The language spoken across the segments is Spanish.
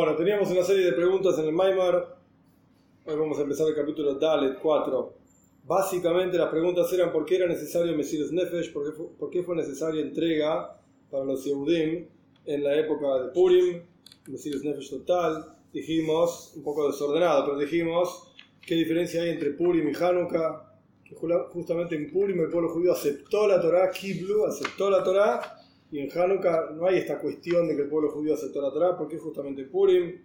Bueno, teníamos una serie de preguntas en el Maimar. Hoy vamos a empezar el capítulo Dalet 4. Básicamente las preguntas eran por qué era necesario Mesías Nefesh, por qué, fue, por qué fue necesaria entrega para los Yehudim en la época de Purim, Mesías Nefesh total. Dijimos, un poco desordenado, pero dijimos qué diferencia hay entre Purim y Hanukkah. Que justamente en Purim el pueblo judío aceptó la Torah, Kiblu aceptó la Torah y en Hanukkah no hay esta cuestión de que el pueblo judío aceptó la Torah, ¿por qué justamente Purim?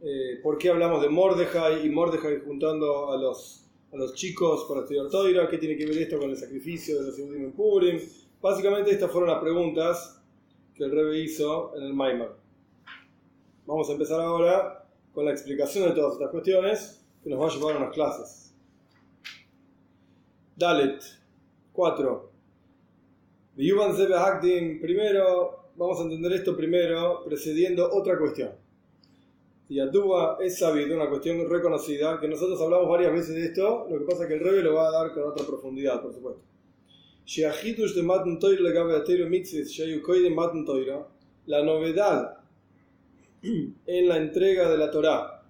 Eh, ¿Por qué hablamos de Mordejai y Mordejai juntando a los, a los chicos para estudiar Toira? ¿Qué tiene que ver esto con el sacrificio de los judíos en Purim? Básicamente estas fueron las preguntas que el Rebbe hizo en el Maimar. Vamos a empezar ahora con la explicación de todas estas cuestiones que nos va a llevar a unas clases. Dalet 4. Primero, vamos a entender esto primero, precediendo otra cuestión. Y Aduba es sabido, una cuestión reconocida, que nosotros hablamos varias veces de esto, lo que pasa es que el Rebe lo va a dar con otra profundidad, por supuesto. La novedad en la entrega de la Torah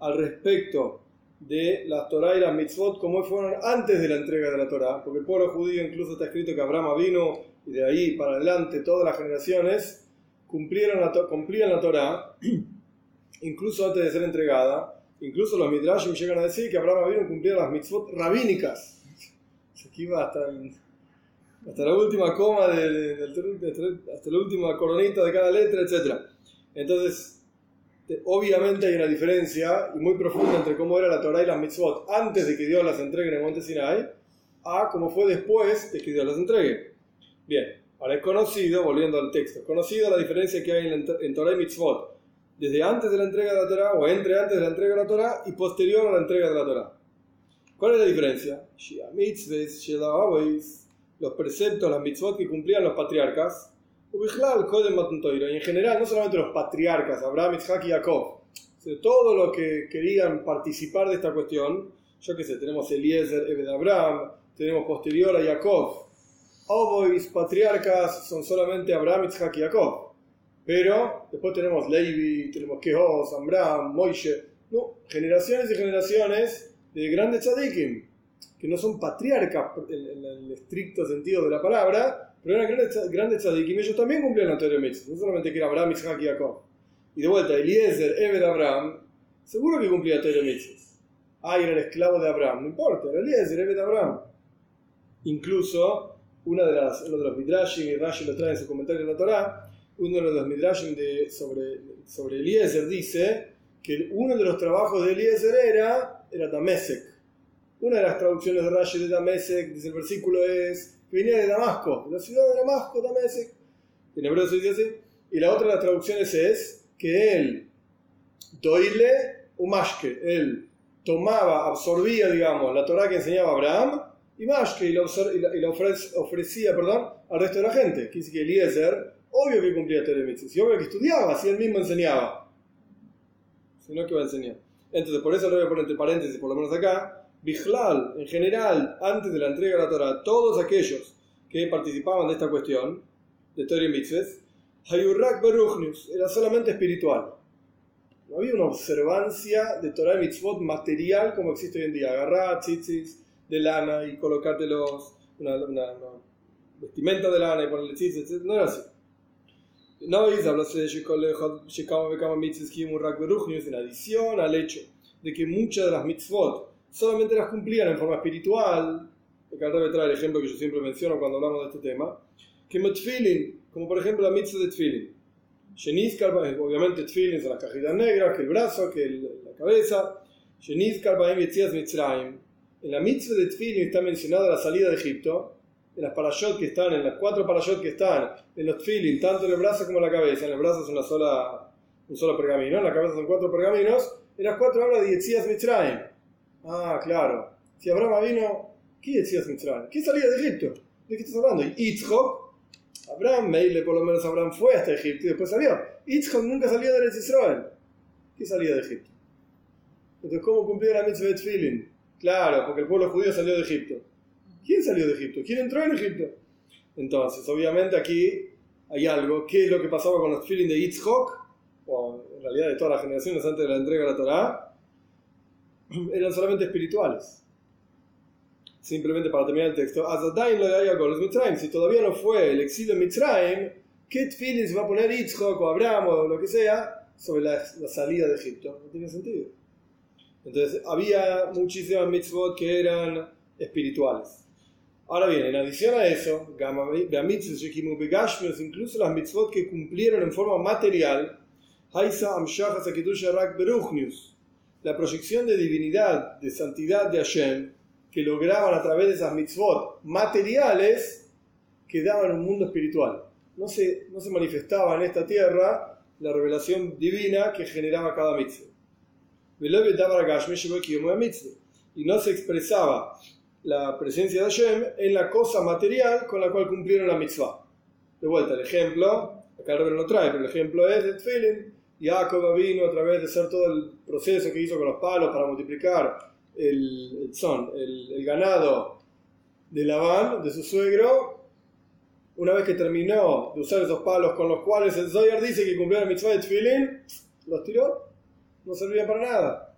al respecto de las Torah y las mitzvot como fueron antes de la entrega de la Torah, porque el pueblo judío incluso está escrito que Abraham vino y de ahí para adelante todas las generaciones cumplieron la, cumplían la Torah, incluso antes de ser entregada. Incluso los Midrashim llegan a decir que Abraham vino cumplía las mitzvot rabínicas. Aquí va hasta, hasta la última coma, de, hasta la última coronita de cada letra, etc. Entonces, obviamente hay una diferencia muy profunda entre cómo era la Torah y las mitzvot antes de que Dios las entregue en el monte Sinai a cómo fue después de que Dios las entregue. Bien, ahora es conocido, volviendo al texto, conocido la diferencia que hay en, en Torah y mitzvot desde antes de la entrega de la Torah o entre antes de la entrega de la Torah y posterior a la entrega de la Torah. ¿Cuál es la diferencia? Los preceptos, las mitzvot que cumplían los patriarcas y en general, no solamente los patriarcas, Abraham, Isaac y Jacob, sino todos los que querían participar de esta cuestión, yo qué sé, tenemos Eliezer, Ebed Abraham, tenemos posterior a Jacob. Obois patriarcas son solamente Abraham, Isaac y Jacob. Pero después tenemos Levi, tenemos Kehos, Abraham, Moishe, no, generaciones y generaciones de grandes tzadikim, que no son patriarcas en el estricto sentido de la palabra, pero eran grandes, grandes tzadikim, ellos también cumplían la Torah no solamente que era Abraham, Isaac y Jacob. Y de vuelta, Eliezer, Ebed Abraham, seguro que cumplía Torah Ah, era el esclavo de Abraham, no importa, era Eliezer, Ebed Abraham. Incluso, una de las, uno de los midrashim, y Rashi lo trae en su comentario de la Torah, uno de los midrashim de, sobre, sobre Eliezer dice que uno de los trabajos de Eliezer era, era Damesek. Una de las traducciones de Rashi de Damesek, dice el versículo es venía de Damasco, de la ciudad de Damasco, Damesek. En hebreo se dice así. Y la otra de las traducciones es que él, doile umashke, él tomaba, absorbía, digamos, la Torah que enseñaba Abraham, y mashke, y la, y la ofrecía, perdón, al resto de la gente. Que dice que Eliezer, obvio que cumplía Torah y obvio que estudiaba, si él mismo enseñaba. Si no, ¿qué va a enseñar? Entonces, por eso lo voy a poner entre paréntesis, por lo menos acá, Bijlal, en general, antes de la entrega de la Torah, todos aquellos que participaban de esta cuestión, de Torah y Mitzvah, Hayurrak Beruchnius, era solamente espiritual. No había una observancia de Torah y Mitzvot material como existe hoy en día. Agarrar tzitzis de lana y colocártelos, una, una, vestimenta de lana y ponerle tzitzis, no era así. No, en adición al hecho de que muchas de las mitzvot solamente las cumplían en forma espiritual. Acá el trae el ejemplo que yo siempre menciono cuando hablamos de este tema. Que tfilin, como por ejemplo la mitzvah de tfilin. obviamente tfilin son las cajitas negras, que el brazo, que la cabeza. En la mitzvah de tfilin está mencionada la salida de Egipto. En las parashot que están, en las cuatro parashot que están, en los tfilin, tanto en el brazo como en la cabeza. En el brazo es una sola, un solo pergamino, en la cabeza son cuatro pergaminos. En las cuatro habla de Yetzias Mitzrayim Ah, claro. Si Abraham vino, ¿qué decías Mitzrayim? ¿Qué salía de Egipto? ¿De qué estás hablando? Yitzhak, Abraham, Meile, por lo menos Abraham fue hasta Egipto y después salió. Yitzhak nunca salió de Israel. ¿Qué salía de Egipto? Entonces, ¿cómo cumplió la mitzvah de Tfilin? Claro, porque el pueblo judío salió de Egipto. ¿Quién salió de Egipto? ¿Quién entró en Egipto? Entonces, obviamente aquí hay algo. ¿Qué es lo que pasaba con los Tfilin de Yitzhak? o en realidad de todas las generaciones antes de la entrega de la Torah, eran solamente espirituales. Simplemente para terminar el texto, si todavía no fue el exilio en Mitzrayim, ¿qué tefilin se va a poner Yitzhak o Abraham o lo que sea sobre la, la salida de Egipto? No tiene sentido. Entonces, había muchísimas mitzvot que eran espirituales. Ahora bien, en adición a eso, incluso las mitzvot que cumplieron en forma material, la proyección de divinidad, de santidad de Hashem, que lograban a través de esas mitzvot materiales, quedaban en un mundo espiritual. No se, no se manifestaba en esta tierra la revelación divina que generaba cada mitzvah. Y no se expresaba la presencia de Hashem en la cosa material con la cual cumplieron la mitzvah. De vuelta, el ejemplo, acá el no lo trae, pero el ejemplo es el feeling. Jacob vino a través de hacer todo el proceso que hizo con los palos para multiplicar el, son, el, ganado de Labán, de su suegro. Una vez que terminó de usar esos palos con los cuales el Zoyar dice que cumplió la mitzvah de Tfilin, los tiró, no servían para nada.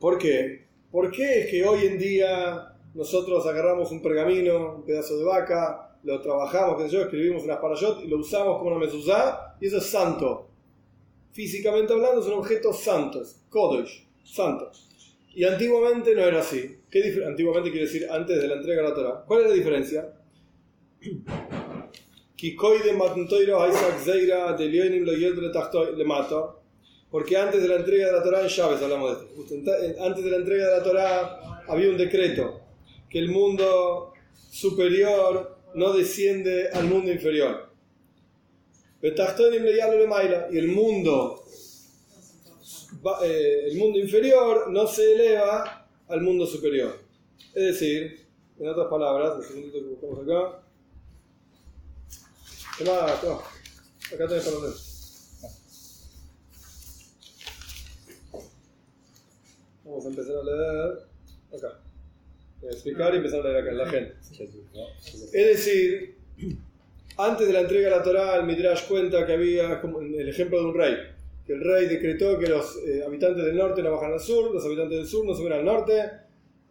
¿Por qué? ¿Por qué es que hoy en día nosotros agarramos un pergamino, un pedazo de vaca, lo trabajamos, que yo, escribimos unas parashot y lo usamos como una mezuzá y eso es santo? Físicamente hablando son objetos santos, kodesh, santos. Y antiguamente no era así. ¿Qué antiguamente quiere decir antes de la entrega de la Torah. ¿Cuál es la diferencia? Porque antes de la entrega de la Torah en Chávez hablamos de esto. Antes de la entrega de la Torah había un decreto que el mundo superior no desciende al mundo inferior. Y el mundo, eh, el mundo inferior no se eleva al mundo superior. Es decir, en otras palabras, un segundito que buscamos acá. Acá tenés para Vamos a empezar a leer acá. A explicar y empezar a leer en la gente. Es decir, antes de la entrega de la Torá, el Midrash cuenta que había como el ejemplo de un rey. Que el rey decretó que los eh, habitantes del norte no bajan al sur, los habitantes del sur no suben al norte.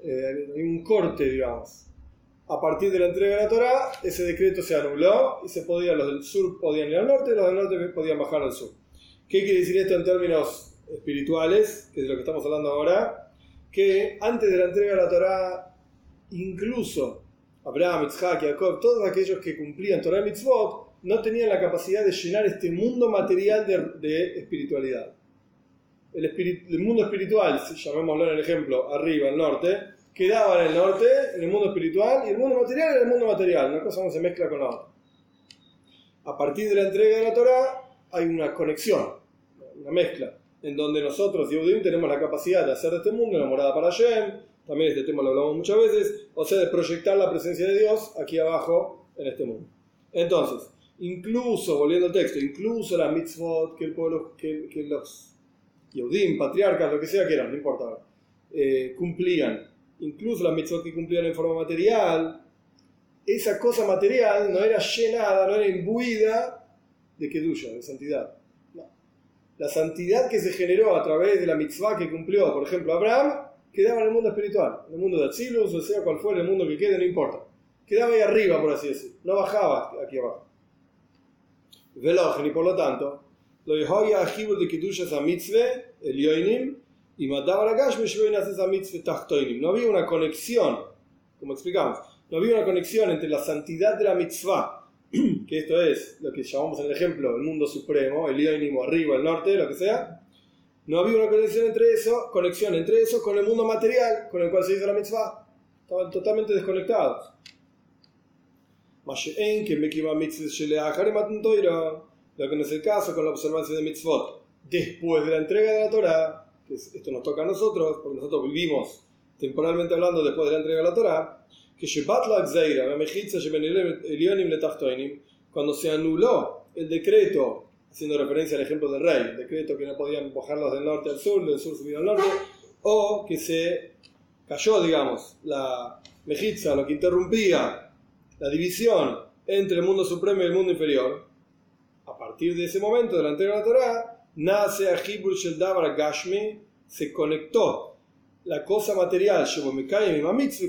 Eh, hay un corte, digamos. A partir de la entrega de la Torá, ese decreto se anuló y se podía, los del sur podían ir al norte, los del norte podían bajar al sur. ¿Qué quiere decir esto en términos espirituales, que es de lo que estamos hablando ahora, que antes de la entrega de la Torah, incluso Abraham, Isaac, Jacob, todos aquellos que cumplían Torah y Mitzvot, no tenían la capacidad de llenar este mundo material de, espiritualidad. El, mundo espiritual, si llamémoslo en el ejemplo, arriba, al norte, quedaba en el norte, en el mundo espiritual, y el mundo material en el mundo material. Una cosa no se mezcla con la otra. A partir de la entrega de la Torah hay una conexión, una mezcla en donde nosotros, Yehudim, tenemos la capacidad de hacer de este mundo una morada para Hashem, también este tema lo hablamos muchas veces, o sea, de proyectar la presencia de Dios aquí abajo en este mundo. Entonces, incluso, volviendo al texto, incluso la mitzvot que el pueblo, que, los Yehudim, patriarcas, lo que sea que eran, no importa, eh, cumplían, incluso las mitzvot que cumplían en forma material, esa cosa material no era llenada, no era imbuida de kedusha, de santidad la santidad que se generó a través de la mitzvah que cumplió, por ejemplo, Abraham, quedaba en el mundo espiritual, en el mundo de Atzilus, o sea cual fuera el mundo que quede, no importa. Quedaba ahí arriba, por así decirlo, no bajaba aquí abajo. Velogen, y por lo tanto, lo a Ajibul de Kedushas a mitzvah, el Yoinim, y mataba la Gashme, a mitzvah Tachtoinim. No había una conexión, como explicamos, no había una conexión entre la santidad de la mitzvah que esto es lo que llamamos en el ejemplo el mundo supremo, el ínimo arriba, el norte, lo que sea, no había una conexión entre eso, conexión entre eso con el mundo material con el cual se hizo la mitzvah. Estaban totalmente desconectados. Lo que no es el caso con la observancia de mitzvot. Después de la entrega de la Torah, que esto nos toca a nosotros, porque nosotros vivimos temporalmente hablando después de la entrega de la Torah, cuando se anuló el decreto, haciendo referencia al ejemplo del rey, decreto que no podían bajarlos del norte al sur, del sur subir al norte, o que se cayó, digamos, la mejitza, lo que interrumpía la división entre el mundo supremo y el mundo inferior, a partir de ese momento de la entrega de la Torah, nace a Hibur Davar Gashmi, se conectó la cosa material,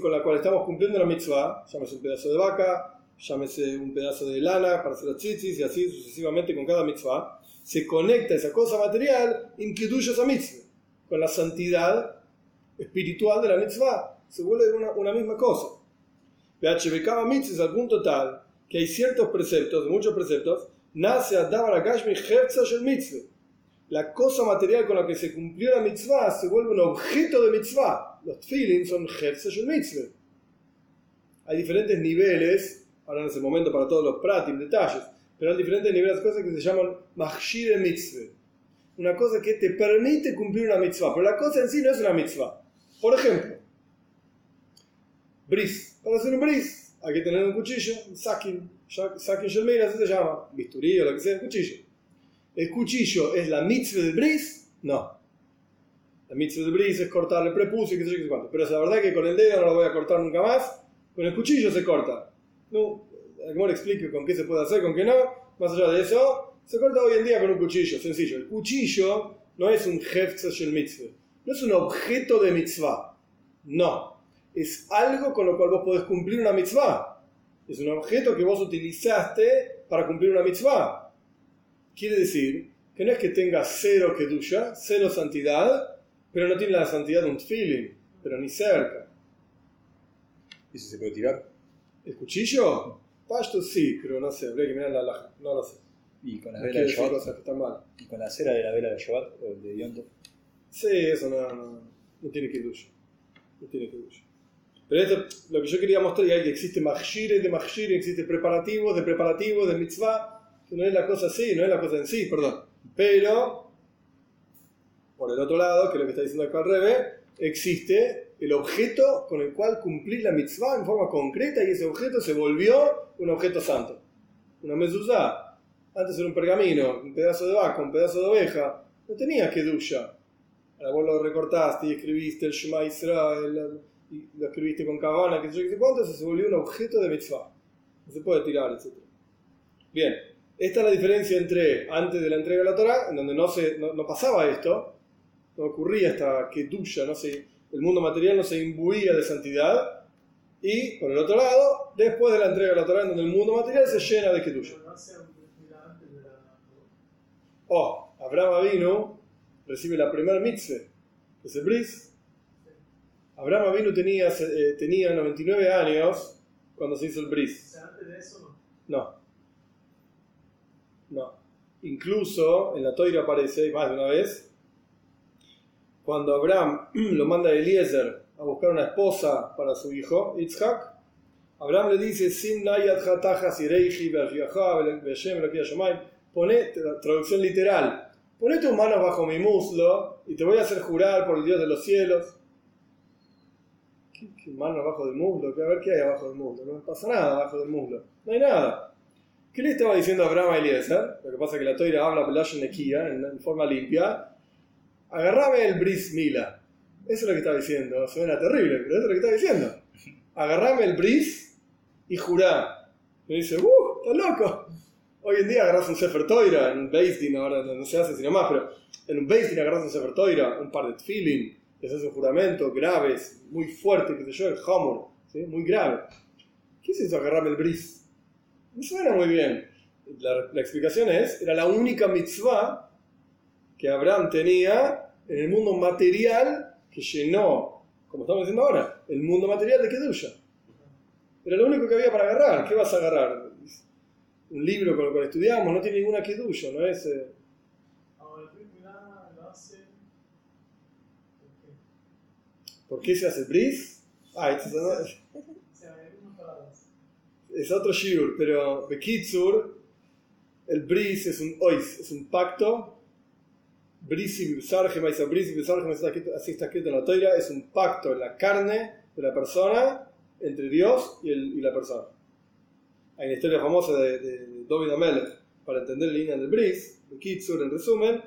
con la cual estamos cumpliendo la mitzvah, llámese un pedazo de vaca, llámese un pedazo de lana para hacer los tzitzis y así sucesivamente con cada mitzvah, se conecta esa cosa material, inquiduye esa mitzvah, con la santidad espiritual de la mitzvah, se vuelve una, una misma cosa. cada mitzvah al punto tal que hay ciertos preceptos, muchos preceptos, nace a Dabar Gashmi el mitzvah. La cosa material con la que se cumplió la mitzvah se vuelve un objeto de mitzvah. Los feelings son el mitzvah. Hay diferentes niveles, ahora no es el momento para todos los pratim, detalles, pero hay diferentes niveles de cosas que se llaman machshir mitzvah. Una cosa que te permite cumplir una mitzvah, pero la cosa en sí no es una mitzvah. Por ejemplo, bris. Para hacer un bris hay que tener un cuchillo, un sakin, sakin shelmir, así se llama, bisturí o lo que sea, cuchillo. ¿El cuchillo es la mitzvah del bris? No. La mitzvah del bris es cortar el prepucio y qué sé yo qué cuánto. Pero es la verdad que con el dedo no lo voy a cortar nunca más, con el cuchillo se corta. No, le explique con qué se puede hacer, con qué no. Más allá de eso, se corta hoy en día con un cuchillo, sencillo. El cuchillo no es un hefza shel mitzvah, no es un objeto de mitzvah. No es algo con lo cual vos podés cumplir una mitzvah. Es un objeto que vos utilizaste para cumplir una mitzvah. Quiere decir que no es que tenga cero kedusha, cero santidad, pero no tiene la santidad de un feeling, pero ni cerca. ¿Y si se puede tirar? ¿El cuchillo? Pasto sí, pero no sé, habría que mirar la laja, no lo sé. ¿Y con la vela de Shabbat? ¿Y con la cera de la vela de Shabbat o de Yonto? Sí, eso no, no, no tiene kedusha. No tiene kedusha. Pero esto, lo que yo quería mostrar es que existe machshire de machshire, existe preparativos de preparativos de mitzvah, que no es la cosa así, no es la cosa en sí, perdón. Pero, por el otro lado, que es lo que está diciendo acá al revés, existe el objeto con el cual cumplir la mitzvah en forma concreta y ese objeto se volvió un objeto santo. Una mezuzá. Antes era un pergamino, un pedazo de vaca, un pedazo de oveja. No tenías que duya. Ahora vos lo recortaste y escribiste el Shema Israel, y lo escribiste con cabana, que sé yo cuánto, se volvió un objeto de mitzvah. No se puede tirar, etc. Bien, esta es la diferencia entre antes de la entrega de la Torah, en donde no, se, no, pasaba esto, no ocurría esta tuya no se, el mundo material no se imbuía de santidad, y por el otro lado, después de la entrega de la Torah, en donde el mundo material se llena de tuya Oh, Abraham vino, recibe la primera mitzvah, que es el bris, Abraham Avinu tenía, eh, tenía 99 años cuando se hizo el bris. ¿Antes de eso no? No. No. Incluso en la Toira aparece, más de una vez, cuando Abraham lo manda a Eliezer a buscar una esposa para su hijo, Yitzhak, Abraham le dice, Sim pone, traducción literal, pone tus manos bajo mi muslo y te voy a hacer jurar por el Dios de los cielos ¿Qué, mano abajo del muslo? A ver qué hay abajo del muslo. No pasa nada abajo del muslo. No hay nada. ¿Qué le estaba diciendo Abraham a Eliezer? Lo que pasa es que la toira habla en forma limpia. Agarrame el bris mila. Eso es lo que estaba diciendo. Suena terrible, pero eso es lo que estaba diciendo. Agarrame el bris y jurá. Me dice, ¡uh! ¡Estás loco! Hoy en día agarras un Sefer Toira, en un Beistin, ahora no se hace sino más, pero en un Beistin agarras un Sefer Toira, un par de Tfilin, es un juramento graves, muy fuerte, que se yo, el hamur, muy grave. ¿Qué es eso, agarrarme el bris? No suena muy bien. La, la, explicación es, era la única mitzvah que Abraham tenía en el mundo material que llenó, como estamos diciendo ahora, el mundo material de Kedusha. Era lo único que había para agarrar. ¿Qué vas a agarrar? Un libro con el cual estudiamos, no tiene ninguna Kedusha, no es... Eh, ¿Por qué se hace bris? Ah, es, es otro shiur, pero Bekitsur, el bris es un ois, es un pacto. Bris y bris y así está escrito en la toira, es un pacto en la carne de la persona entre Dios y, el, y la persona. Hay una historia famosa de, de, David Amelech para entender la línea del bris. Bekitsur, en resumen,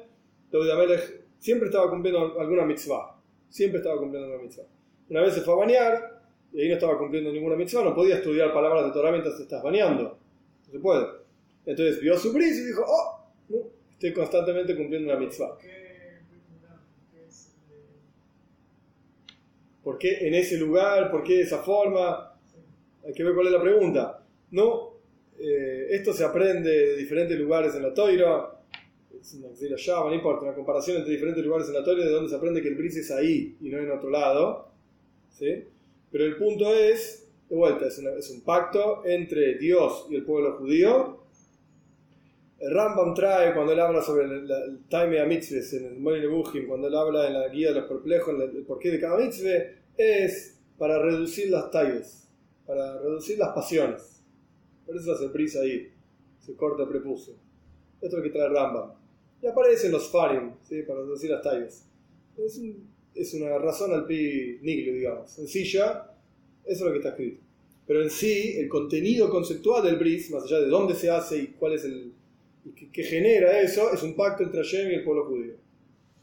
David Amelech siempre estaba cumpliendo alguna mitzvah Siempre estaba cumpliendo una mitzvah. Una vez se fue a bañar y ahí no estaba cumpliendo ninguna mitzvah, no podía estudiar palabras de Torah mientras te estás bañando. No se puede. Entonces vio su bris y dijo, oh, estoy constantemente cumpliendo una mitzvah. ¿Por qué en ese lugar? ¿Por qué de esa forma? Hay que ver cuál es la pregunta. No, eh, esto se aprende de diferentes lugares en la toira. Es una no importa, una comparación entre diferentes lugares en la toira de donde se aprende que el bris es ahí y no en otro lado. ¿sí? Pero el punto es, de vuelta, es, es un pacto entre Dios y el pueblo judío Rambam trae cuando él habla sobre el, el Taime Mitzvah en el Moine Nebuchim, cuando él habla en la guía de los perplejos, el, porqué de cada mitzvah, es para reducir las talles, para reducir las pasiones. Por eso hace prisa ahí, se corta el prepucio. Esto es lo que trae Rambam. Y aparecen los Farim, ¿sí? para reducir las talles. Es, es una razón al pi niglio, digamos, sencilla, eso es lo que está escrito. Pero en sí, el contenido conceptual del bris, más allá de dónde se hace y cuál es el que, genera eso es un pacto entre Hashem y el pueblo judío.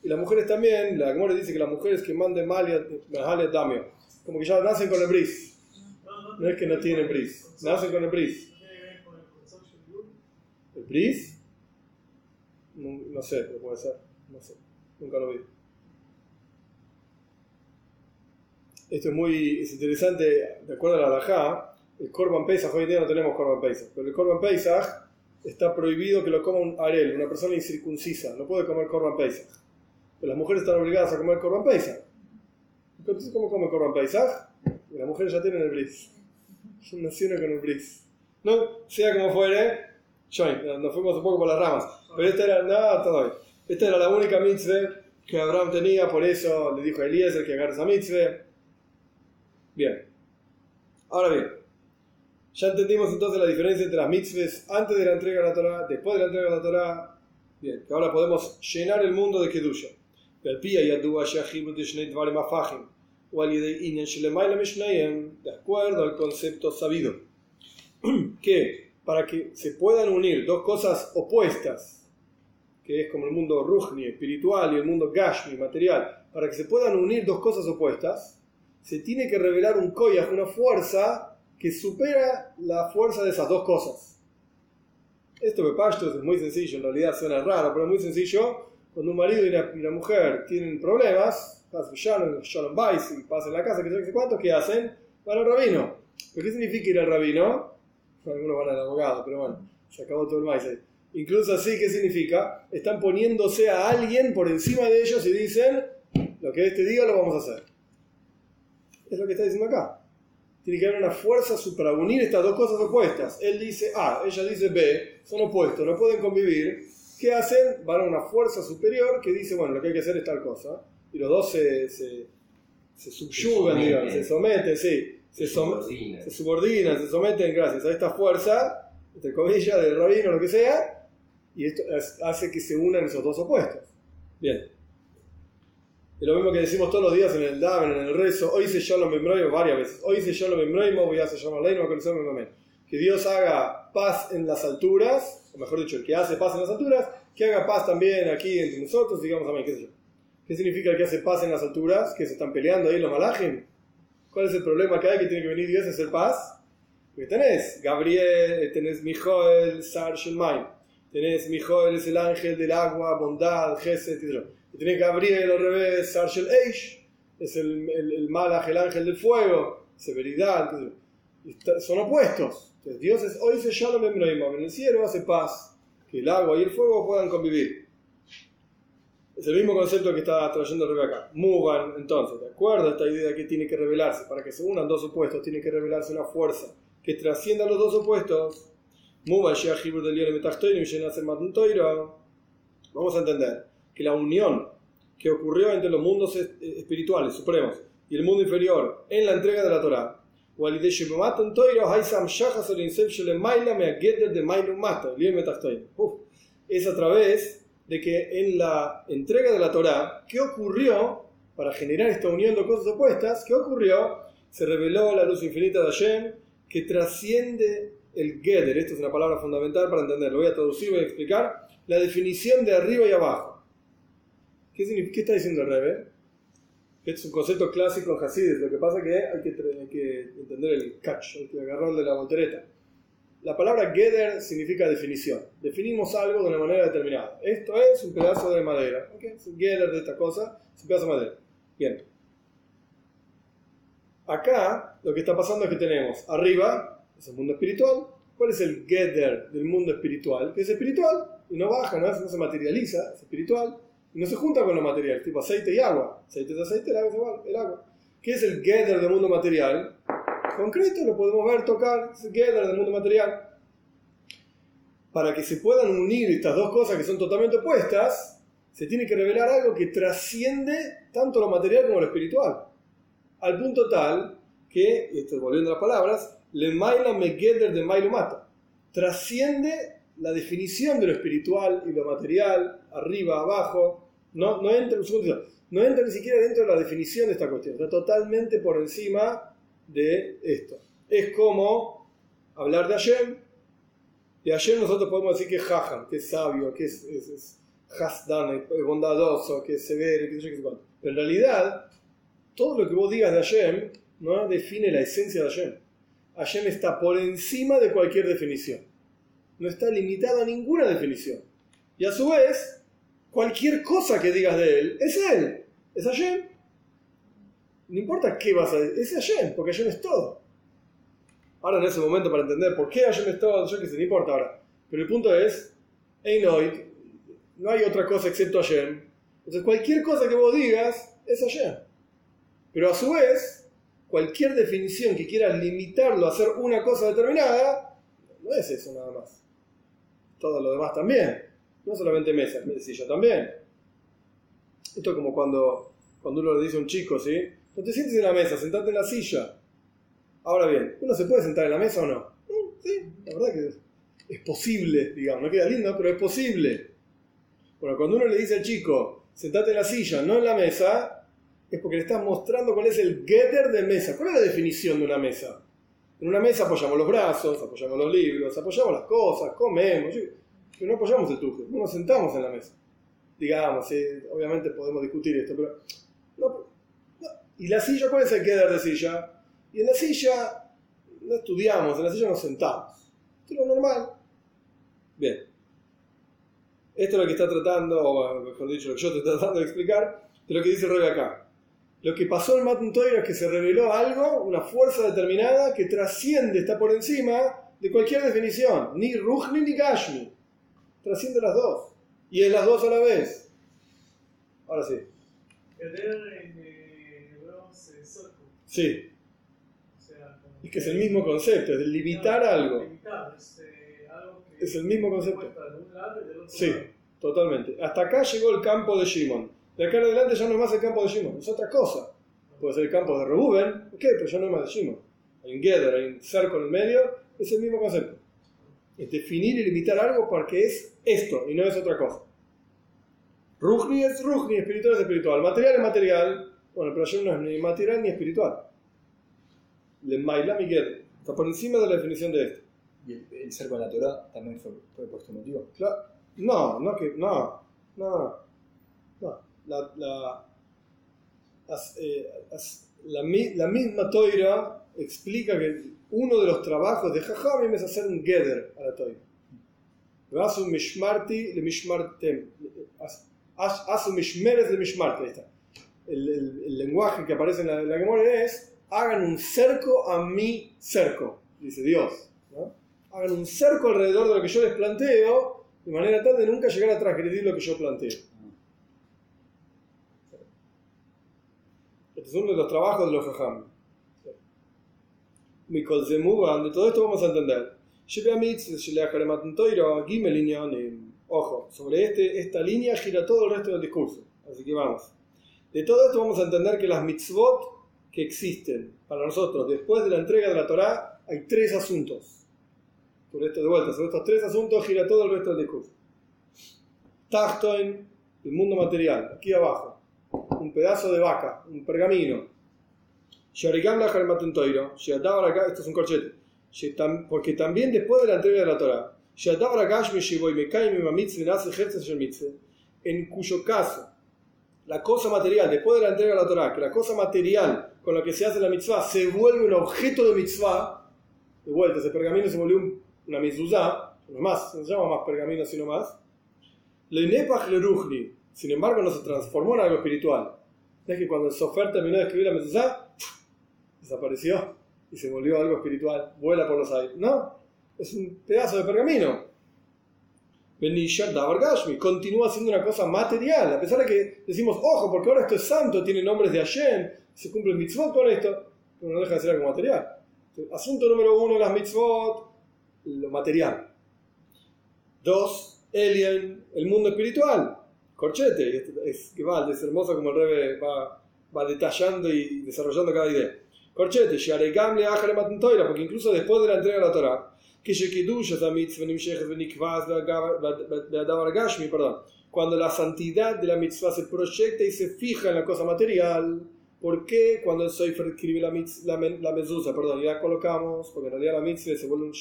Y las mujeres también, la Gemora dice que las mujeres que manden Malia, Damio, como que ya nacen con el bris. No es que no tienen bris, nacen con el bris. ¿El bris? No, sé, pero puede ser. No sé, nunca lo vi. Esto es muy es interesante, de acuerdo a la Alajá, el Korban Pesach, hoy en día no tenemos Korban Pesach, pero el Korban Pesach está prohibido que lo coma un arel, una persona incircuncisa, no puede comer korban pesach. Pero las mujeres están obligadas a comer korban pesach. Entonces, ¿cómo come korban pesach? Las mujeres ya tienen el bris. Nacieron con el bris. No, sea como fuere, nos fuimos un poco por las ramas. Pero esta era, no, todo Esta era la única mitzvah que Abraham tenía, por eso le dijo a Eliezer que agarre esa mitzvah. Bien. Ahora bien, ya entendimos entonces la diferencia entre las mitzvahs antes de la entrega de la Torah, después de la entrega de la Torah. Bien, que ahora podemos llenar el mundo de Kedusha. De acuerdo al concepto sabido. Que para que se puedan unir dos cosas opuestas, que es como el mundo Ruhni, espiritual, y el mundo Gashmi, material, para que se puedan unir dos cosas opuestas, se tiene que revelar un koyach, una fuerza que supera la fuerza de esas dos cosas. Esto me Pashtos es muy sencillo, en realidad suena raro, pero es muy sencillo. Cuando un marido y una, mujer tienen problemas, y pasan la casa, que sé cuánto, ¿qué hacen? Van al rabino. ¿Pero qué significa ir al rabino? Algunos van al abogado, pero bueno, se acabó todo el maíz ahí. Incluso así, ¿qué significa? Están poniéndose a alguien por encima de ellos y dicen, lo que este diga lo vamos a hacer. Es lo que está diciendo acá tiene que haber una fuerza para unir estas dos cosas opuestas. Él dice A, ella dice B, son opuestos, no pueden convivir. ¿Qué hacen? Van a una fuerza superior que dice, bueno, lo que hay que hacer es tal cosa. Y los dos se, se, se subyugan, digamos, se someten, sí, se, se subordinan, se someten gracias a esta fuerza, entre comillas, del rabino, lo que sea, y esto hace que se unan esos dos opuestos. Bien. Es lo mismo que decimos todos los días en el Daven, en el rezo. Hoy se Shalom Memroim varias veces. Hoy se Shalom Memroim, voy a hacer Shalom Aleinu, Que Dios haga paz en las alturas, o mejor dicho, el que hace paz en las alturas, que haga paz también aquí entre nosotros, digamos amén, qué sé yo. ¿Qué significa el que hace paz en las alturas? Que se están peleando ahí los malajim. ¿Cuál es el problema que hay que tiene que venir Dios a hacer paz? Porque tenés Gabriel, tenés Mijoel, Sar Shelmaim. Tenés Mijoel, es el ángel del agua, bondad, Gesed, etc tiene Gabriel al revés, Arshel Eish, es el, el, el malaj, el ángel del fuego, severidad, son opuestos. Entonces, Dios es, hoy se Shalom en el cielo hace paz, que el agua y el fuego puedan convivir. Es el mismo concepto que está trayendo el acá. Mugan, entonces, de acuerdo a esta idea que tiene que revelarse, para que se unan dos opuestos, tiene que revelarse una fuerza que trascienda los dos opuestos. Mugan, Vamos a entender que la unión que ocurrió entre los mundos espirituales supremos y el mundo inferior en la entrega de la Torah es a través de que en la entrega de la Torah, ¿qué ocurrió para generar esta unión de cosas opuestas? ¿Qué ocurrió? Se reveló la luz infinita de Hashem que trasciende el Geder. Esto es una palabra fundamental para entenderlo. Voy a traducir, voy a explicar la definición de arriba y abajo. ¿Qué, ¿Qué está diciendo el Rebe? Es un concepto clásico en Hasides. Lo que pasa es que hay que, que entender el catch, hay que agarrarle la voltereta. La palabra Geder significa definición. Definimos algo de una manera determinada. Esto es un pedazo de madera. ¿okay? Es un Geder de esta cosa, es un pedazo de madera. Bien. Acá lo que está pasando es que tenemos arriba, es el mundo espiritual. ¿Cuál es el Geder del mundo espiritual? Que es espiritual y no baja, no, no se materializa, es espiritual y no se junta con lo material, tipo aceite y agua. Aceite es aceite, el agua es igual, el agua. ¿Qué es el Geder del mundo material? Concreto, lo podemos ver, tocar, es el Geder del mundo material. Para que se puedan unir estas dos cosas que son totalmente opuestas, se tiene que revelar algo que trasciende tanto lo material como lo espiritual. Al punto tal que, y esto volviendo a las palabras, le maila me Geder de mailo mata. Trasciende la definición de lo espiritual y lo material, arriba, abajo, no, no entra, ni siquiera dentro de la definición de esta cuestión, está totalmente por encima de esto. Es como hablar de Hashem. De Hashem nosotros podemos decir que es Jajam, que es sabio, que es, es, es es bondadoso, que es severo, que es Pero en realidad, todo lo que vos digas de Hashem no define la esencia de Hashem. Hashem está por encima de cualquier definición. No está limitado a ninguna definición. Y a su vez, cualquier cosa que digas de él, es él, es Hashem. No importa qué vas a decir, es Hashem, porque Hashem es todo. Ahora en ese momento para entender por qué Hashem es todo, yo que sé, no importa ahora. Pero el punto es, Einoid, no hay otra cosa excepto Hashem. Entonces cualquier cosa que vos digas es Hashem. Pero a su vez, cualquier definición que quiera limitarlo a hacer una cosa determinada, no es eso nada más. Todo lo demás también. No solamente mesa, silla también. Esto es como cuando, cuando uno le dice a un chico, ¿sí? No te sientes en la mesa, sentate en la silla. Ahora bien, ¿uno se puede sentar en la mesa o no? Mm, sí, la verdad que es, posible, digamos. No queda lindo, pero es posible. Bueno, cuando uno le dice al chico, sentate en la silla, no en la mesa, es porque le estás mostrando cuál es el getter de mesa. ¿Cuál es la definición de una mesa? En una mesa apoyamos los brazos, apoyamos los libros, apoyamos las cosas, comemos, pero no apoyamos el tuje, no nos sentamos en la mesa. Digamos, obviamente podemos discutir esto, pero no, ¿Y la silla cuál es el quedar de silla? Y en la silla no estudiamos, en la silla nos sentamos. Esto es lo normal. Bien. Esto es lo que está tratando, o mejor dicho, lo que yo estoy tratando de explicar, de lo que dice el acá. Lo que pasó en Matan es que se reveló algo, una fuerza determinada que trasciende, está por encima de cualquier definición. Ni Rujni ni Gashmi. Trasciende las dos. Y es las dos a la vez. Ahora sí. Sí. es que es el mismo concepto, es de limitar algo. Es el mismo concepto. Sí, totalmente. Hasta acá llegó el campo de Shimon. De acá en adelante ya no es más el campo de Shimon, es otra cosa. Puede ser el campo de Reuben, ok, pero ya no es más de Shimon. Hay un gather, hay un cerco en el medio, es el mismo concepto. Es definir y limitar algo porque es esto y no es otra cosa. Rujni es Rujni, espiritual es espiritual, material es material, bueno, pero yo no es ni material ni espiritual. Le Maila Miguel. Está por encima de la definición de esto. ¿Y el, ser con la Torah también fue, fue por este motivo? Claro. No, no, que, no, no, no. La, la, eh, la, la, misma Toira explica que uno de los trabajos de Jajamim es hacer un Geder a la Toira. Haz un Mishmarti le Mishmartem. Haz un Mishmeres le Mishmarti. El, lenguaje que aparece en la, la es, hagan un cerco a mi cerco, dice Dios. Hagan un cerco alrededor de lo que yo les planteo, de manera tal de nunca llegar a transgredir lo que yo planteo. Este es uno de los trabajos de los Jajam. De todo esto vamos a entender. Ojo, sobre este, esta línea gira todo el resto del discurso. Así que vamos. De todo esto vamos a entender que las mitzvot que existen para nosotros después de la entrega de la Torá hay tres asuntos. Por esto de vuelta, sobre estos tres asuntos gira todo el resto del discurso. Tachtoin, el mundo material, aquí abajo. Un pedazo de vaca, un pergamino. Esto es un corchete. Porque también después de la entrega de la Torah, en cuyo caso la cosa material, después de la entrega de la Torah, que la cosa material con la que se hace la mitzvah se vuelve un objeto de mitzvah, de vuelta, ese pergamino se volvió un una mezuzá, no más, no se llama más pergamino sino más, le sin embargo no se transformó en algo espiritual. Es que cuando el sofer terminó de escribir la mezuzá, desapareció y se volvió algo espiritual, vuela por los aires. No, es un pedazo de pergamino. Continúa siendo una cosa material, a pesar de que decimos, ojo, porque ahora esto es santo, tiene nombres de Hashem, se cumple el mitzvot con esto, pero no deja de ser algo material. Asunto número uno, las mitzvot, lo material. Dos, Alien, el mundo espiritual. Corchete, es, va, es hermoso como el Rebe va, va detallando y desarrollando cada idea. Corchete, porque incluso después de la entrega de la Torah, perdón, cuando la santidad de la mitzvah se proyecta y se fija en la cosa material, ¿por qué cuando el Seifer escribe la, la, la mezusa, perdón, y la colocamos, porque en realidad la mitzvah se vuelve un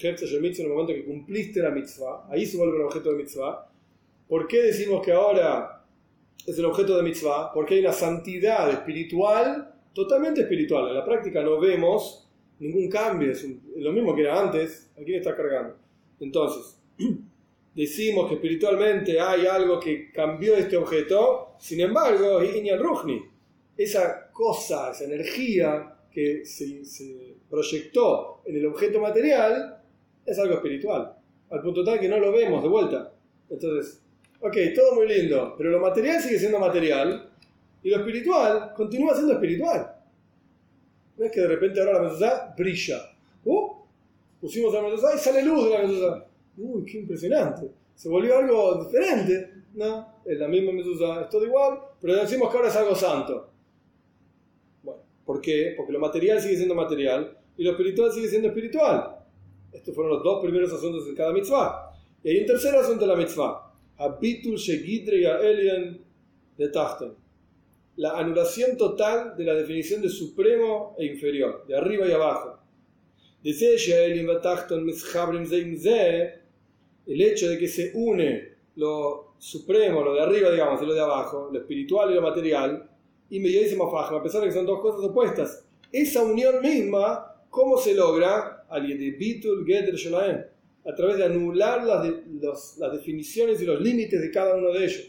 el mitzvah en el momento que cumpliste la mitzvah, ahí se vuelve un objeto de mitzvah. ¿Por qué decimos que ahora es el objeto de mitzvah? Porque hay una santidad espiritual, totalmente espiritual. En la práctica no vemos ningún cambio, es, lo mismo que era antes, ¿a quién está cargando? Entonces, decimos que espiritualmente hay algo que cambió este objeto, sin embargo, esa cosa, esa energía que se, se, proyectó en el objeto material, es algo espiritual, al punto tal que no lo vemos de vuelta. Entonces, ok, todo muy lindo, pero lo material sigue siendo material y lo espiritual continúa siendo espiritual. No es que de repente ahora la mezuzá brilla. Uh, pusimos la mezuzá y sale luz de la mezuzá. Uy, qué impresionante. Se volvió algo diferente. No, es la misma mezuzá, es todo igual, pero decimos que ahora es algo santo. Bueno, ¿por qué? Porque lo material sigue siendo material y lo espiritual sigue siendo espiritual. Estos fueron los dos primeros asuntos de cada mitzvah. Y hay un tercer asunto de la mitzvah. Habitul Shegidre Elien de Tachten la anulación total de la definición de supremo e inferior, de arriba y abajo. El hecho de que se une lo supremo, lo de arriba, digamos, y lo de abajo, lo espiritual y lo material, inmediatísimo a pesar de que son dos cosas opuestas. Esa unión misma, ¿cómo se logra? A través de anular las, las definiciones y los límites de cada uno de ellos.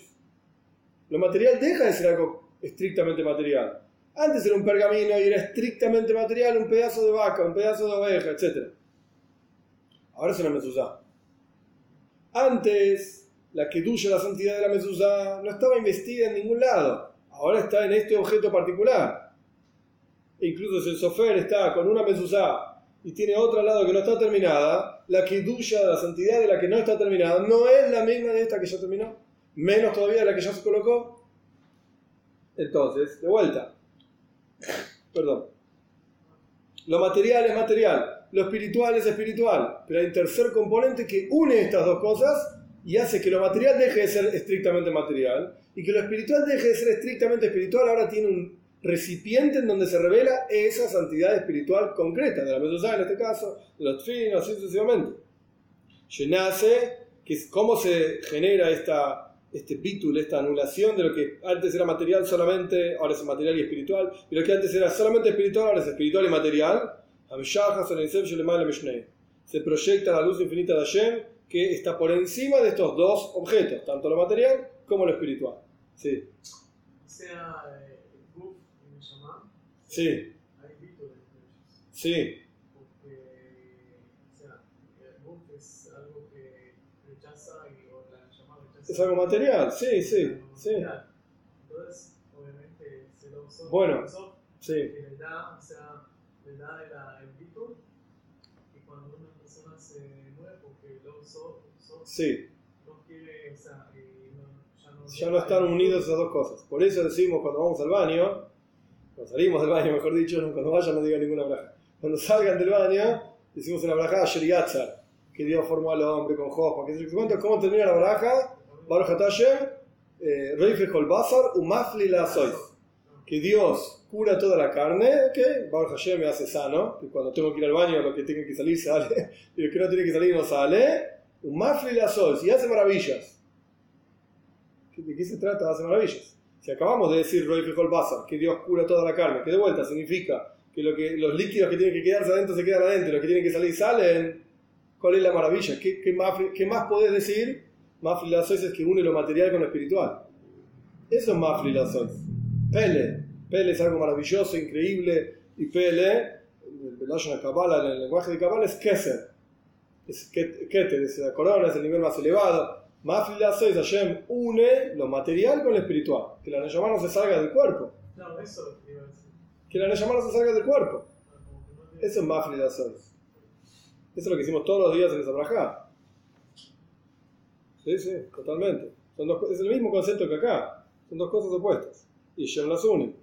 Lo material deja de ser algo estrictamente material. Antes era un pergamino y era estrictamente material, un pedazo de vaca, un pedazo de oveja, etc. Ahora es una mezuzá. Antes, la que duya la santidad de la mezuzá no estaba investida en ningún lado. Ahora está en este objeto particular. E incluso si el sofer está con una mezuzá y tiene otra al lado que no está terminada, la que duya la santidad de la que no está terminada no es la misma de esta que ya terminó. Menos todavía de la que ya se colocó. Entonces, de vuelta. Perdón. Lo material es material, lo espiritual es espiritual, pero hay un tercer componente que une estas dos cosas y hace que lo material deje de ser estrictamente material y que lo espiritual deje de ser estrictamente espiritual. Ahora tiene un recipiente en donde se revela esa santidad espiritual concreta, de la mezuzá en este caso, de los trinos, así sucesivamente. que cómo se genera esta este pítulo, esta anulación de lo que antes era material solamente, ahora es material y espiritual, y lo que antes era solamente espiritual, ahora es espiritual y material. Se proyecta la luz infinita de Hashem que está por encima de estos dos objetos, tanto lo material como lo espiritual. Sí. Sea eh, Sí. Sí. Es algo material, sí, sí, sí. Entonces, obviamente, se lo usó. Bueno, sí. Que le da, o sea, le da el, el título y cuando una persona se mueve porque lo usó, usó sí. no quiere, o sea, no, ya, no, ya no están unidos esas dos cosas. Por eso decimos cuando vamos al baño, cuando salimos del baño, mejor dicho, cuando vayan no digan ninguna braja. Cuando salgan del baño, decimos una braja Shriyatzar, que Dios formó al hombre con Jospa. ¿Cómo termina la braja? Eh. Que Dios cura toda la carne, que Baruch Hashem me hace sano, que cuando tengo que ir al baño lo que tiene que salir sale, y lo que no tiene que salir no sale. Umafli la sois, y hace maravillas. ¿De qué se trata? Hace maravillas. Si acabamos de decir que Dios cura toda la carne, que de vuelta significa que, lo que los líquidos que tienen que quedarse adentro se quedan adentro, los que tienen que salir salen. ¿Cuál es la maravilla? ¿Qué, qué más, qué más podés decir? Mafli la es que une lo material con lo espiritual. Eso es Mafli la Pele. Pele es algo maravilloso, increíble. Y Pele, el Kabbalah, en el lenguaje de Kabbalah es Keser. Es Keter, es la corona, es el nivel más elevado. Mafli la es Hashem une lo material con lo espiritual. Que la Neyamá no se salga del cuerpo. No, eso que la Neyamá no se salga del cuerpo. Eso es Mafli la Eso es lo que hicimos todos los días en esa braja. Sí, sí, totalmente. Son dos, es el mismo concepto que acá. Son dos cosas opuestas. Y Shem las une.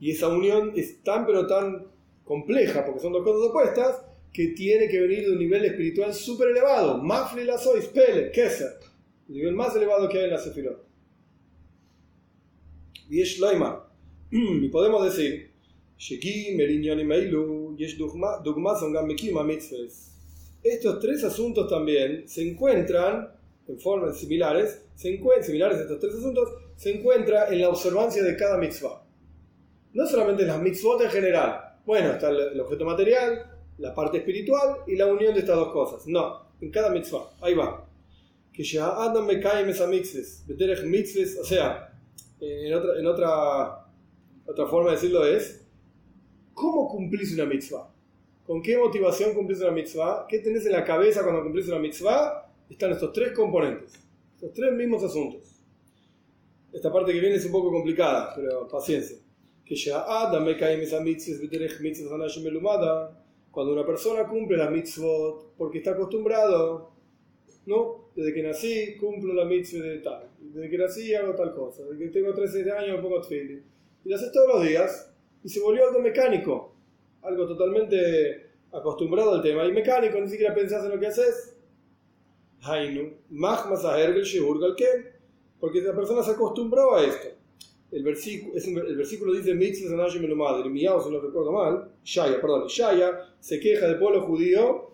Y esa unión es tan pero tan compleja, porque son dos cosas opuestas, que tiene que venir de un nivel espiritual súper elevado. Mafli la sois, pele, keser. El nivel más elevado que hay en la Sefirot. Y podemos decir, Estos tres asuntos también se encuentran en formas similares, se encuentran, similares a estos tres asuntos, se encuentra en la observancia de cada mitzvah. No solamente en las mitzvot en general. Bueno, está el, objeto material, la parte espiritual y la unión de estas dos cosas. No, en cada mitzvah. Ahí va. Que ya Adam me cae esa bederech mitzvahs, o sea, eh, en otra, en otra, otra forma de decirlo es, ¿cómo cumplís una mitzvah? ¿Con qué motivación cumplís una mitzvah? ¿Qué tenés en la cabeza cuando cumplís una mitzvah? Están estos tres componentes, estos tres mismos asuntos. Esta parte que viene es un poco complicada, pero paciencia. Que melumada. Cuando una persona cumple las mitzvot porque está acostumbrado, ¿no? Desde que nací cumplo la mitzvah de tal. Desde que nací hago tal cosa. Desde que tengo 13 años pongo tefilin. Y lo haces todos los días y se volvió algo mecánico. Algo totalmente acostumbrado al tema. Y mecánico, ni siquiera pensás en lo que haces. Hainu, shehurgal ken. Porque la persona se acostumbró a esto. El versículo, es un- el versículo dice mitzvah anashim melumad. El Miyahu, si no recuerdo mal, Shaya, perdón, Shaya se queja del pueblo judío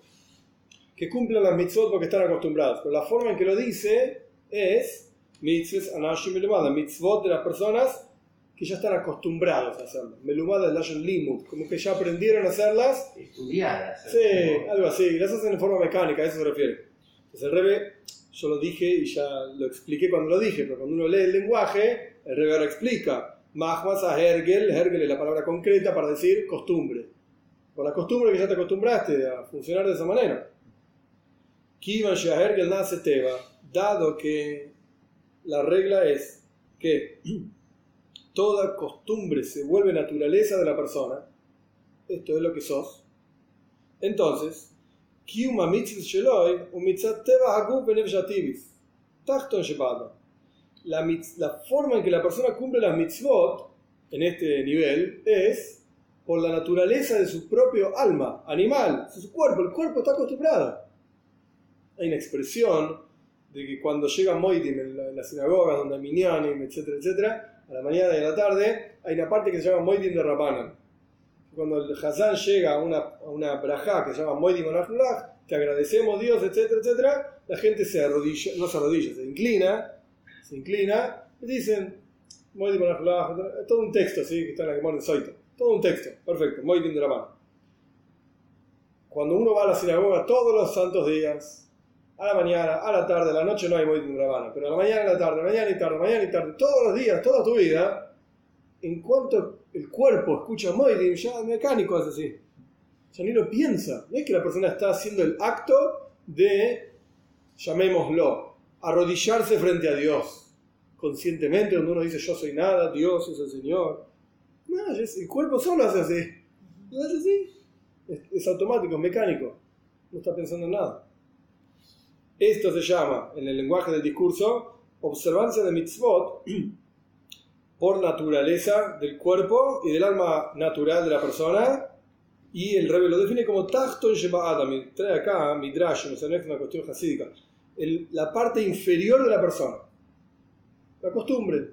que cumplen las mitzvot porque están acostumbrados. Pero la forma en que lo dice es mitzvot anashim melumad, mitzvot de las personas que ya están acostumbrados a hacerlo. Melumad es lashon limud, como que ya aprendieron a hacerlas. estudiadas. Sí, algo así, las hacen de forma mecánica, a eso se refiere. Entonces el Rebe, yo lo dije y ya lo expliqué cuando lo dije, pero cuando uno lee el lenguaje, el Rebe ahora explica. Mahmas a Hergel, Hergel es la palabra concreta para decir costumbre. Por la costumbre que ya te acostumbraste a funcionar de esa manera. Kivan Hergel nace Teba, dado que la regla es que toda costumbre se vuelve naturaleza de la persona, esto es lo que sos, entonces, קיום המצווה שלו הוא מצד טבע הגוף בנפש הטיביס, תחתון שבאדם. La, mitz- la forma en que la persona cumple las mitzvot en este nivel es por la naturaleza de su propio alma, animal, su cuerpo. El cuerpo está acostumbrado. Hay una expresión de que cuando llega Moidim en, la- en las sinagogas, donde hay minyanim, etcétera, etcétera, a la mañana y a la tarde, hay una parte que se llama Moidim de Rabbanan cuando el Hazán llega a una, a una brajá que se llama Anaflaj, que agradecemos Dios, etcétera, etcétera, la gente se arrodilla, no se arrodilla, se inclina, se inclina, y dicen Anaflaj, todo un texto, ¿sí? que está en la Gemara en Soito, todo un texto, perfecto, Moedim de la mano. Cuando uno va a la sinagoga todos los santos días, a la mañana, a la tarde, a la noche no hay Moedim de la mano, pero a la mañana, a la tarde, mañana y tarde, mañana y tarde, todos los días, toda tu vida, en cuanto el cuerpo escucha Moedim, ya el mecánico hace así. Ya ni lo piensa. Es que la persona está haciendo el acto de, llamémoslo, arrodillarse frente a Dios. Conscientemente, donde uno dice yo soy nada, Dios es el Señor. No, el cuerpo solo hace así. Lo hace así. Es, es automático, es mecánico. No está pensando en nada. Esto se llama, en el lenguaje del discurso, observancia de mitzvot por naturaleza del cuerpo y del alma natural de la persona. Y el Rebbe lo define como Sheba Adam. Trae acá Midrash, no es una cuestión hasídica. El- la parte inferior de la persona. La costumbre.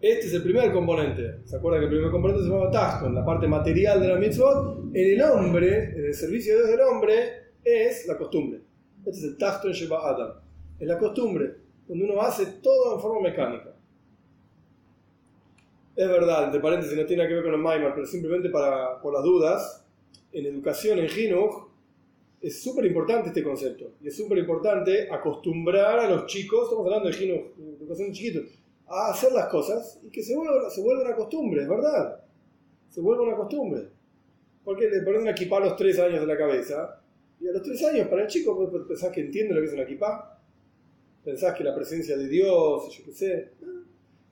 Este es el primer componente. ¿Se acuerdan que el primer componente se llama Tachton? La parte material de la mitzvot. En el hombre, en el servicio de Dios del hombre, es la costumbre. Este es el Tachton Sheba Adam. Es la costumbre donde uno hace todo en forma mecánica. Es verdad, entre paréntesis, no tiene que ver con el Maimar, pero simplemente para, por las dudas, en educación, en Jinuj, es súper importante este concepto. Y es súper importante acostumbrar a los chicos, estamos hablando de de educación chiquitos, a hacer las cosas y que se vuelva, se vuelva una costumbre, es verdad. Se vuelva una costumbre. Porque le ponen una equipa a los tres años de la cabeza. Y a los tres años, para el chico, pensás que entiende lo que es una equipa. Pensás que la presencia de Dios, yo qué sé.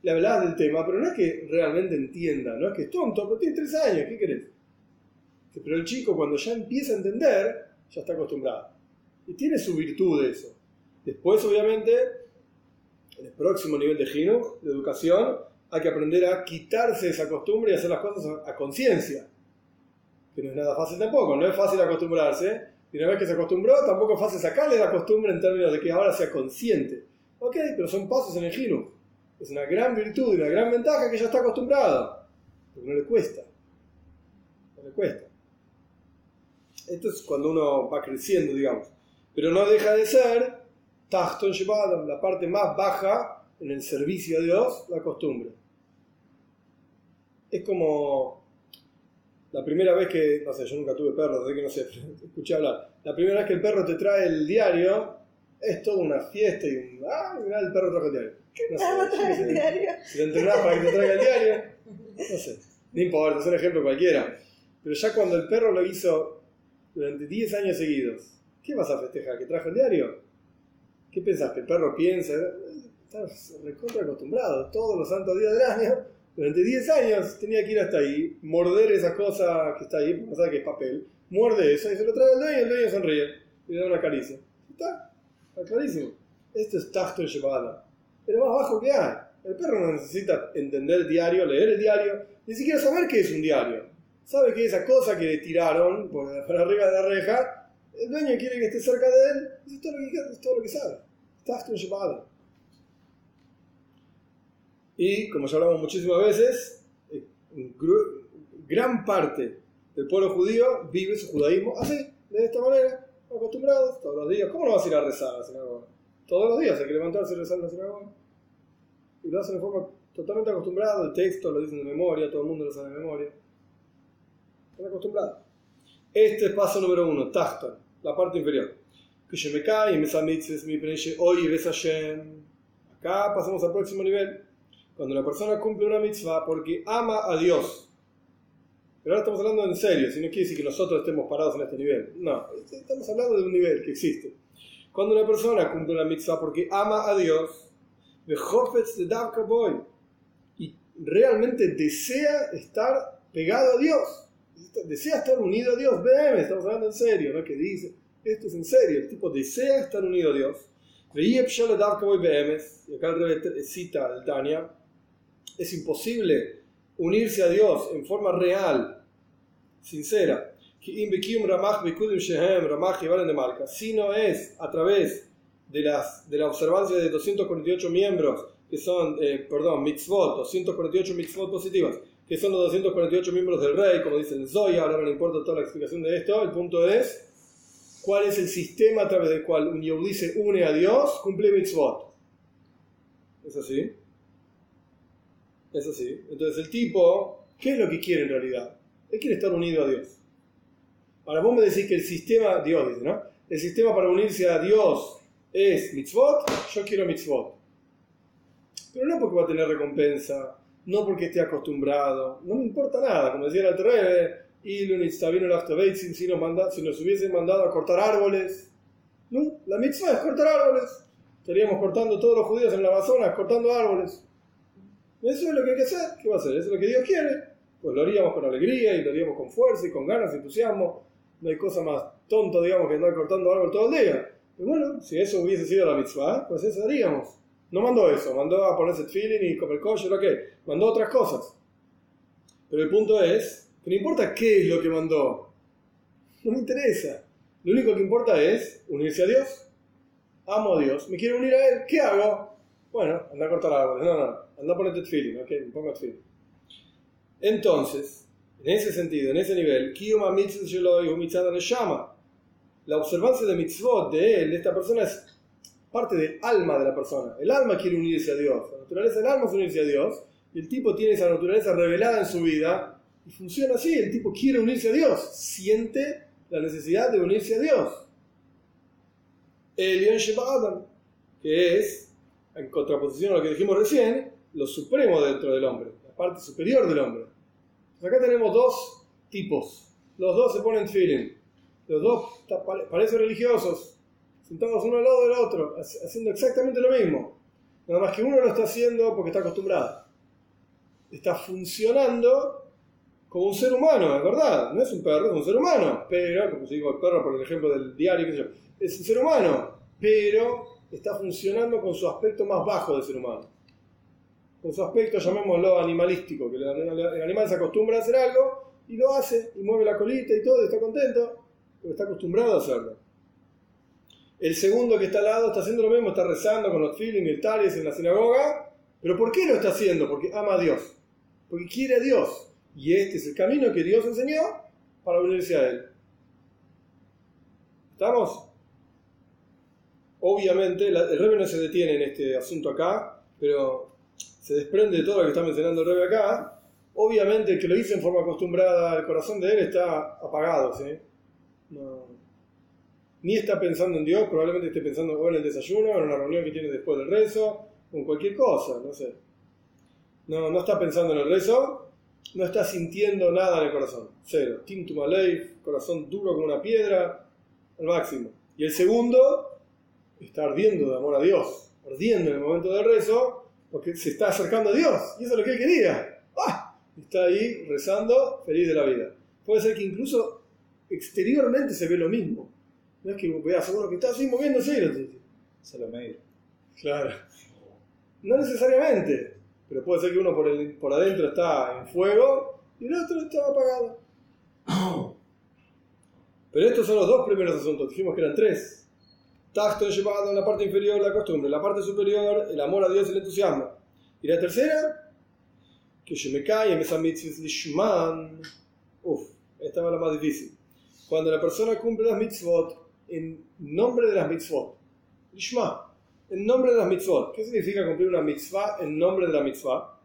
Le hablás del tema, pero no es que realmente entienda, no es que es tonto, pero tiene tres años, ¿qué querés? Pero el chico, cuando ya empieza a entender, ya está acostumbrado. Y tiene su virtud de eso. Después, obviamente, en el próximo nivel de Gino, de educación, hay que aprender a quitarse esa costumbre y hacer las cosas a, conciencia. Que no es nada fácil tampoco, no es fácil acostumbrarse. Y una vez que se acostumbró, tampoco es fácil sacarle la costumbre en términos de que ahora sea consciente. Ok, pero son pasos en el Gino. Es una gran virtud y una gran ventaja que ya está acostumbrado. Porque no le cuesta. No le cuesta. Esto es cuando uno va creciendo, digamos. Pero no deja de ser Tachton la parte más baja en el servicio a Dios, la costumbre. Es como la primera vez que, no sé, yo nunca tuve perros, así que no sé, escuché hablar. La primera vez que el perro te trae el diario, es toda una fiesta y un. ¡Ah! Mirá, el perro trajo el diario. ¿Qué no sé, trae el diario? Si lo entrenás para que te traiga el diario, no sé. No importa, es un ejemplo cualquiera. Pero ya cuando el perro lo hizo durante 10 años seguidos, ¿qué vas a festejar? ¿Que trajo el diario? ¿Qué pensás? ¿Que el perro piensa? Estás recontra acostumbrado. Todos los santos días del año, durante 10 años, tenía que ir hasta ahí, morder esa cosa que está ahí, porque no sabe que es papel. Muerde eso y se lo trae al dueño el dueño sonríe y le da una caricia. Está, está clarísimo. Esto es Tachto llevada. Pero más bajo que hay. El perro no necesita entender el diario, leer el diario, ni siquiera saber qué es un diario. Sabe que esa cosa que le tiraron por, arriba de la reja, el dueño quiere que esté cerca de él, es todo lo que, todo lo que sabe. Y como ya hablamos muchísimas veces, eh, gran parte del pueblo judío vive su judaísmo así, de esta manera, acostumbrados, todos los días. ¿Cómo no vas a ir a rezar a la sinagoga? Todos los días hay que levantarse y rezar en la sinagoga. Y lo hacen de forma totalmente acostumbrada, el texto lo dicen de memoria, todo el mundo lo sabe de memoria. Están acostumbrados. Este es paso número uno, Tachton, la parte inferior. Acá pasamos al próximo nivel. Cuando una persona cumple una mitzvah porque ama a Dios. Pero ahora estamos hablando en serio, si no quiere decir que nosotros estemos parados en este nivel. No, estamos hablando de un nivel que existe. Cuando una persona cumple una mitzvah porque ama a Dios, de Boy, y realmente desea estar pegado a Dios, desea estar unido a Dios, ven, estamos hablando en serio, ¿no? Que dice, esto es en serio, el tipo desea estar unido a Dios. Y acá el cita el Tania, es imposible unirse a Dios en forma real, sincera, si no es a través de, las, de la observancia de 248 miembros, que son, eh, perdón, mitzvot, 248 mitzvot positivas, que son los 248 miembros del rey, como dice el Zoya, ahora no le importa toda la explicación de esto, el punto es cuál es el sistema a través del cual un Yehudi se une a Dios, cumple mitzvot. ¿Es así? Es así. Entonces el tipo, ¿qué es lo que quiere en realidad? Él quiere estar unido a Dios. Ahora vos me decís que el sistema, Dios dice, ¿no? El sistema para unirse a Dios es mitzvot, yo quiero mitzvot. Pero no porque va a tener recompensa, no porque esté acostumbrado, no me importa nada, como decía el Alter y si nos, manda, si nos hubiesen mandado a cortar árboles. No, la mitzvah es cortar árboles. Estaríamos cortando todos los judíos en la Amazonas, cortando árboles. Eso es lo que hay que hacer. ¿Qué va a hacer? Eso es lo que Dios quiere. Pues lo haríamos con alegría y lo haríamos con fuerza y con ganas y entusiasmo. No hay cosa más tonta, digamos, que andar cortando árboles todo el día. Y bueno, si eso hubiese sido la mitzvah, pues eso haríamos. No mandó eso, mandó a ponerse el feeling y comer kosher, ¿o qué? Mandó otras cosas. Pero el punto es no importa qué es lo que mandó. No me interesa. Lo único que importa es unirse a Dios. Amo a Dios. Me quiero unir a Él. ¿Qué hago? Bueno, anda a cortar árboles. No, no. Anda a ponerte feeling. Ok, pongo feeling. Entonces, en ese sentido, en ese nivel, llama. La observancia de mitzvot de él, de esta persona, es parte del alma de la persona. El alma quiere unirse a Dios. La naturaleza del alma es unirse a Dios. Y el tipo tiene esa naturaleza revelada en su vida Y funciona así, el tipo quiere unirse a Dios, siente la necesidad de unirse a Dios. El Adam, que es, en contraposición a lo que dijimos recién, lo supremo dentro del hombre, la parte superior del hombre. acá tenemos dos tipos, los dos se ponen feeling, los dos parecen religiosos, sentados uno al lado del otro, haciendo exactamente lo mismo. Nada más que uno lo está haciendo porque está acostumbrado. Está funcionando como un ser humano, es verdad. No es un perro, es un ser humano. Pero, como si digo el perro por el ejemplo del diario, es un ser humano. Pero está funcionando con su aspecto más bajo de ser humano. Con su aspecto, llamémoslo animalístico, que el animal se acostumbra a hacer algo y lo hace, y mueve la colita y todo, y está contento, pero está acostumbrado a hacerlo. El segundo que está al lado está haciendo lo mismo, está rezando con los feelings, el talis en la sinagoga. ¿Pero por qué lo está haciendo? Porque ama a Dios. Porque quiere a Dios. Y este es el camino que Dios enseñó para unirse a Él. ¿Estamos? Obviamente, el Rebe no se detiene en este asunto acá, pero se desprende de todo lo que está mencionando el Rebe acá. Obviamente, que lo dice en forma acostumbrada, el corazón de él está apagado. ¿sí? No, ni está pensando en Dios, probablemente esté pensando en el desayuno, en una reunión que tiene después del rezo, o en cualquier cosa, no sé. No, no está pensando en el rezo, no está sintiendo nada en el corazón. Cero. Tintum Aleif, corazón duro como una piedra, al máximo. Y el segundo, está ardiendo de amor a Dios, ardiendo en el momento del rezo, porque se está acercando a Dios, y eso es lo que él quería. ¡Ah! Está ahí rezando, feliz de la vida. Puede ser que incluso exteriormente se ve lo mismo no es que veas seguro que está así moviéndose. Se lo medir. Claro. No necesariamente. Pero puede ser que uno por, el, por adentro está en fuego y el otro está apagado. Pero estos son los dos primeros asuntos. Dijimos que eran tres. Tacto llevado en la parte inferior la costumbre, la parte superior el amor a Dios y el entusiasmo. Y la tercera, que yo me cae en mitzvah lishman. Uf, esta es la más difícil. Cuando la persona cumple las mitzvot en nombre de las mitzvot. Lishma, en nombre de las mitzvot. ¿Qué significa cumplir una mitzvah en nombre de la mitzvah?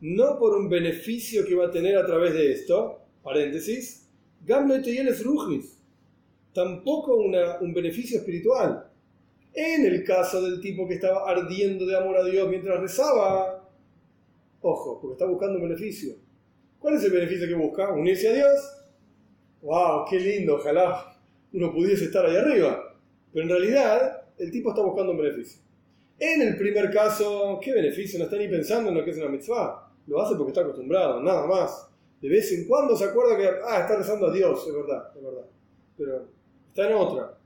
No por un beneficio que va a tener a través de esto, paréntesis, tampoco un beneficio espiritual. En el caso del tipo que estaba ardiendo de amor a Dios mientras rezaba, ojo, porque está buscando un beneficio ¿Cuál es el beneficio que busca? Unirse a Dios. ¡Wow! ¡Qué lindo! Ojalá uno pudiese estar ahí arriba. Pero en realidad, el tipo está buscando un beneficio. En el primer caso, ¿qué beneficio? No está ni pensando en lo que es una mitzvah. Lo hace porque está acostumbrado, nada más. De vez en cuando se acuerda que, ah, está rezando a Dios, es verdad, es verdad. Pero está en otra.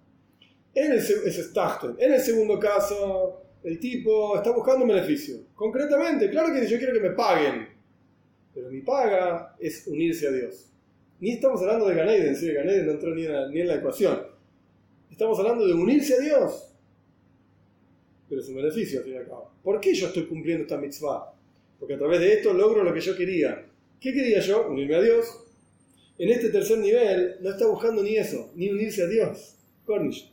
En el, es En el segundo caso, el tipo está buscando un beneficio. Concretamente, claro que yo quiero que me paguen. Pero mi paga es unirse a Dios. Ni estamos hablando de Ganeiden, ¿sí? Ganeiden no entró ni en, la, ecuación. Estamos hablando de unirse a Dios. Pero es un beneficio al fin y al cabo. ¿Por qué yo estoy cumpliendo esta mitzvah? Porque a través de esto logro lo que yo quería. ¿Qué quería yo? Unirme a Dios. En este tercer nivel no está buscando ni eso, ni unirse a Dios. Cornish.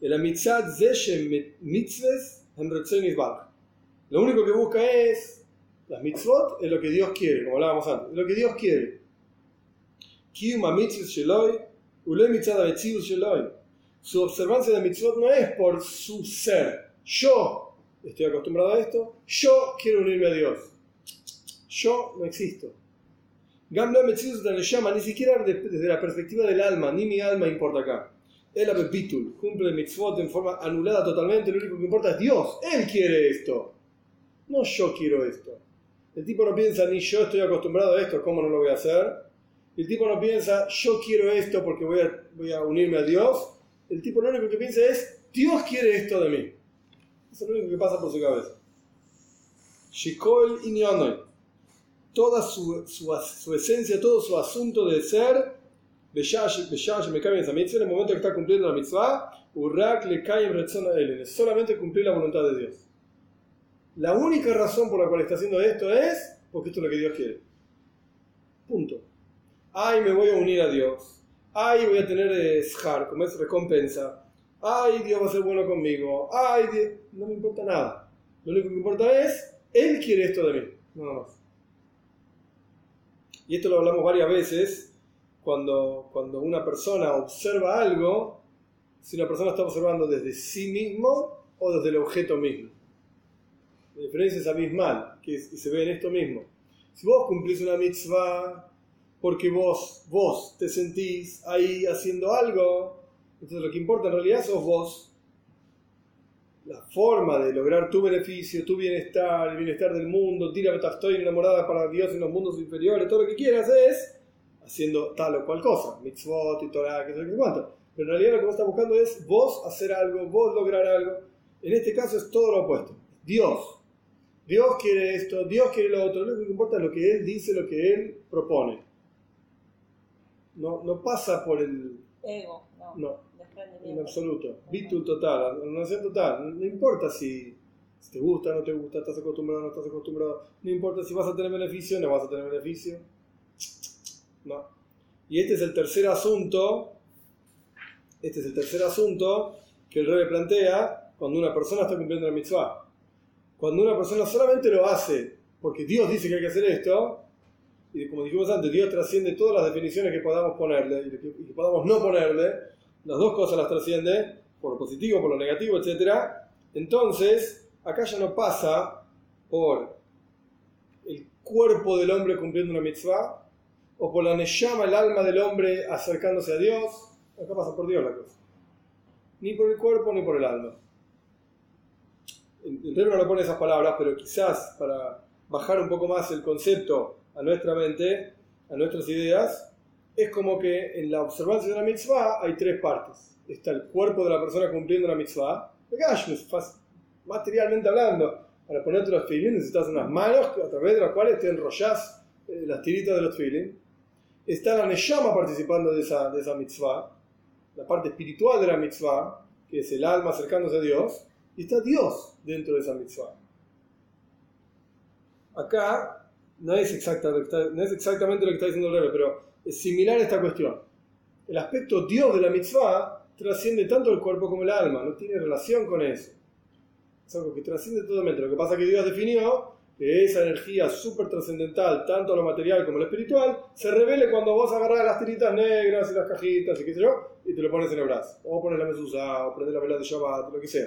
El mitzvahs Lo único que busca es las mitzvot es lo que Dios quiere, como hablábamos antes, es lo que Dios quiere. Su observancia de mitzvot no es por su ser. Yo estoy acostumbrado a esto, yo quiero unirme a Dios. Yo no existo. Ni siquiera desde la perspectiva del alma, ni mi alma importa acá. El abepitul cumple mitzvot en forma anulada totalmente, lo único que importa es Dios. Él quiere esto. No yo quiero esto. El tipo no piensa ni yo estoy acostumbrado a esto, ¿cómo no lo voy a hacer? El tipo no piensa yo quiero esto porque voy a, voy a unirme a Dios. El tipo lo único que piensa es Dios quiere esto de mí. Eso es lo único que pasa por su cabeza. Shikol Inyonoy. Toda su, su, esencia, todo su asunto de ser, me cabe en en el momento que está cumpliendo la mitzvah, le cae en solamente cumplir la voluntad de Dios. La única razón por la cual está haciendo esto es porque esto es lo que Dios quiere. Punto. Ay, me voy a unir a Dios. Ay, voy a tener eh, shar, como es recompensa. Ay, Dios va a ser bueno conmigo. Ay, no me importa nada. Lo único que importa es Él quiere esto de mí, nada más. Y esto lo hablamos varias veces cuando, cuando una persona observa algo, si una persona está observando desde sí mismo o desde el objeto mismo. La diferencia es abismal, que, es- que se ve en esto mismo. Si vos cumplís una mitzvah porque vos, vos te sentís ahí haciendo algo, entonces lo que importa en realidad sos vos. La forma de lograr tu beneficio, tu bienestar, el bienestar del mundo, tira estoy enamorada para Dios en los mundos inferiores, todo lo que quieras es haciendo tal o cual cosa, mitzvot y Torah, que sé cuánto. Pero en realidad lo que vos estás buscando es vos hacer algo, vos lograr algo. En este caso es todo lo opuesto. Dios. Dios quiere esto, Dios quiere lo otro. Lo único que importa es lo que Él dice, lo que Él propone. No, no pasa por el... Ego, no. No, en absoluto. Bitul total, anulación total. No importa si, si te gusta, no te gusta, estás acostumbrado, no estás acostumbrado. No importa si vas a tener beneficio, no vas a tener beneficio. No. Y este es el tercer asunto. Este es el tercer asunto que el rey plantea cuando una persona está cumpliendo la mitzvah. Cuando una persona solamente lo hace porque Dios dice que hay que hacer esto, y como dijimos antes, Dios trasciende todas las definiciones que podamos ponerle y que podamos no ponerle, las dos cosas las trasciende, por lo positivo, por lo negativo, etc. Entonces, acá ya no pasa por el cuerpo del hombre cumpliendo una mitzvah, o por la neyama, el alma del hombre acercándose a Dios, acá pasa por Dios la cosa. Ni por el cuerpo ni por el alma. El Rebbe no lo pone esas palabras, pero quizás para bajar un poco más el concepto a nuestra mente, a nuestras ideas, es como que en la observancia de una mitzvah hay tres partes. Está el cuerpo de la persona cumpliendo la mitzvah, materialmente hablando. Para ponerte los feelings necesitas unas manos a través de las cuales te enrollas eh, las tiritas de los feelings. Está la neyama participando de esa, de esa mitzvah, la parte espiritual de la mitzvah, que es el alma acercándose a Dios, y está Dios dentro de esa mitzvah. Acá no es, exacta- no es exactamente lo que está diciendo el Rebbe, pero es similar a esta cuestión. El aspecto Dios de la mitzvah trasciende tanto el cuerpo como el alma, no tiene relación con eso. Es algo que trasciende totalmente. Lo que pasa es que Dios definió que esa energía súper trascendental, tanto lo material como lo espiritual, se revele cuando vos agarrás las tiritas negras y las cajitas y qué sé yo, y te lo pones en el brazo. O pones la mezuzá, o prendes la vela de Shabbat, lo que sea.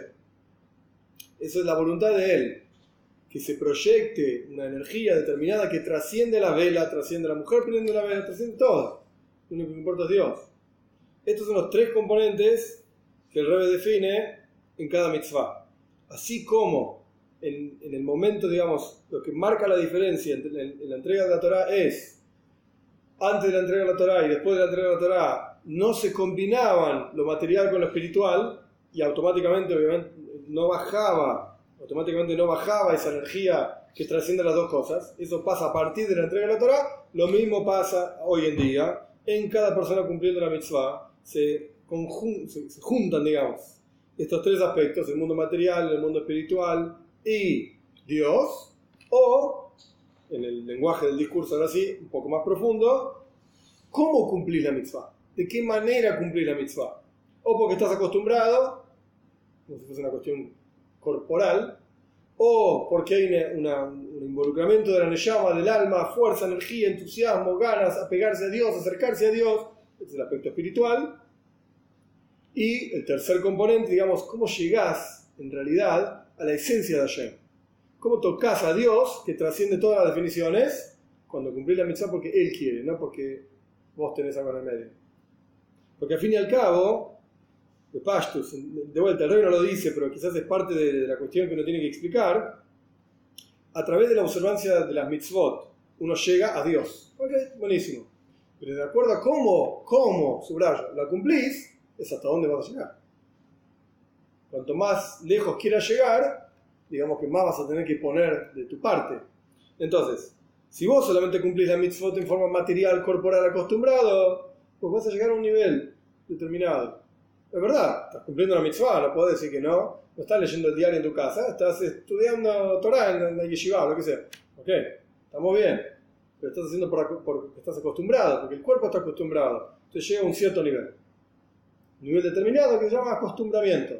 Eso es la voluntad de Él. Que se proyecte una energía determinada que trasciende la vela, trasciende la mujer prende la vela, trasciende todo. Lo único que importa es Dios. Estos son los tres componentes que el Rebbe define en cada mitzvah. Así como en, en el momento, digamos, lo que marca la diferencia en, en la entrega de la Torah es antes de la entrega de la Torah y después de la entrega de la Torah no se combinaban lo material con lo espiritual y automáticamente, obviamente, no bajaba, automáticamente no bajaba esa energía que trasciende las dos cosas. Eso pasa a partir de la entrega de la Torah. Lo mismo pasa hoy en día en cada persona cumpliendo la mitzvah. Se, se- se juntan, digamos, estos tres aspectos, el mundo material, el mundo espiritual y Dios, o, en el lenguaje del discurso ahora sí, un poco más profundo, ¿cómo cumplís la mitzvah? ¿De qué manera cumplís la mitzvah? O porque estás acostumbrado, como si fuese una cuestión corporal, o porque hay un involucramiento de la neyama, del alma, fuerza, energía, entusiasmo, ganas, apegarse a Dios, acercarse a Dios, es el aspecto espiritual. Y el tercer componente, digamos, cómo llegás en realidad a la esencia de Hashem. Cómo tocas a Dios, que trasciende todas las definiciones, cuando cumplís la mitzvah porque Él quiere, no porque vos tenés algo en el medio. Porque al fin y al cabo, de Pashtus, de vuelta, el rey no lo dice, pero quizás es parte de, de la cuestión que uno tiene que explicar, a través de la observancia de las mitzvot, uno llega a Dios. Ok, buenísimo. Pero de acuerdo a cómo, cómo, subrayo, la cumplís, es hasta dónde vas a llegar. Cuanto más lejos quieras llegar, digamos que más vas a tener que poner de tu parte. Entonces, si vos solamente cumplís la mitzvot en forma material, corporal, acostumbrado, pues vas a llegar a un nivel determinado. Es verdad, estás cumpliendo la mitzvah, no puedes decir que no. No estás leyendo el diario en tu casa, estás estudiando Torah en la yeshiva, lo que sea. Ok, estamos bien. Pero estás haciendo por- porque estás acostumbrado, porque el cuerpo está acostumbrado. Entonces llega a un cierto nivel. Un nivel determinado que se llama acostumbramiento.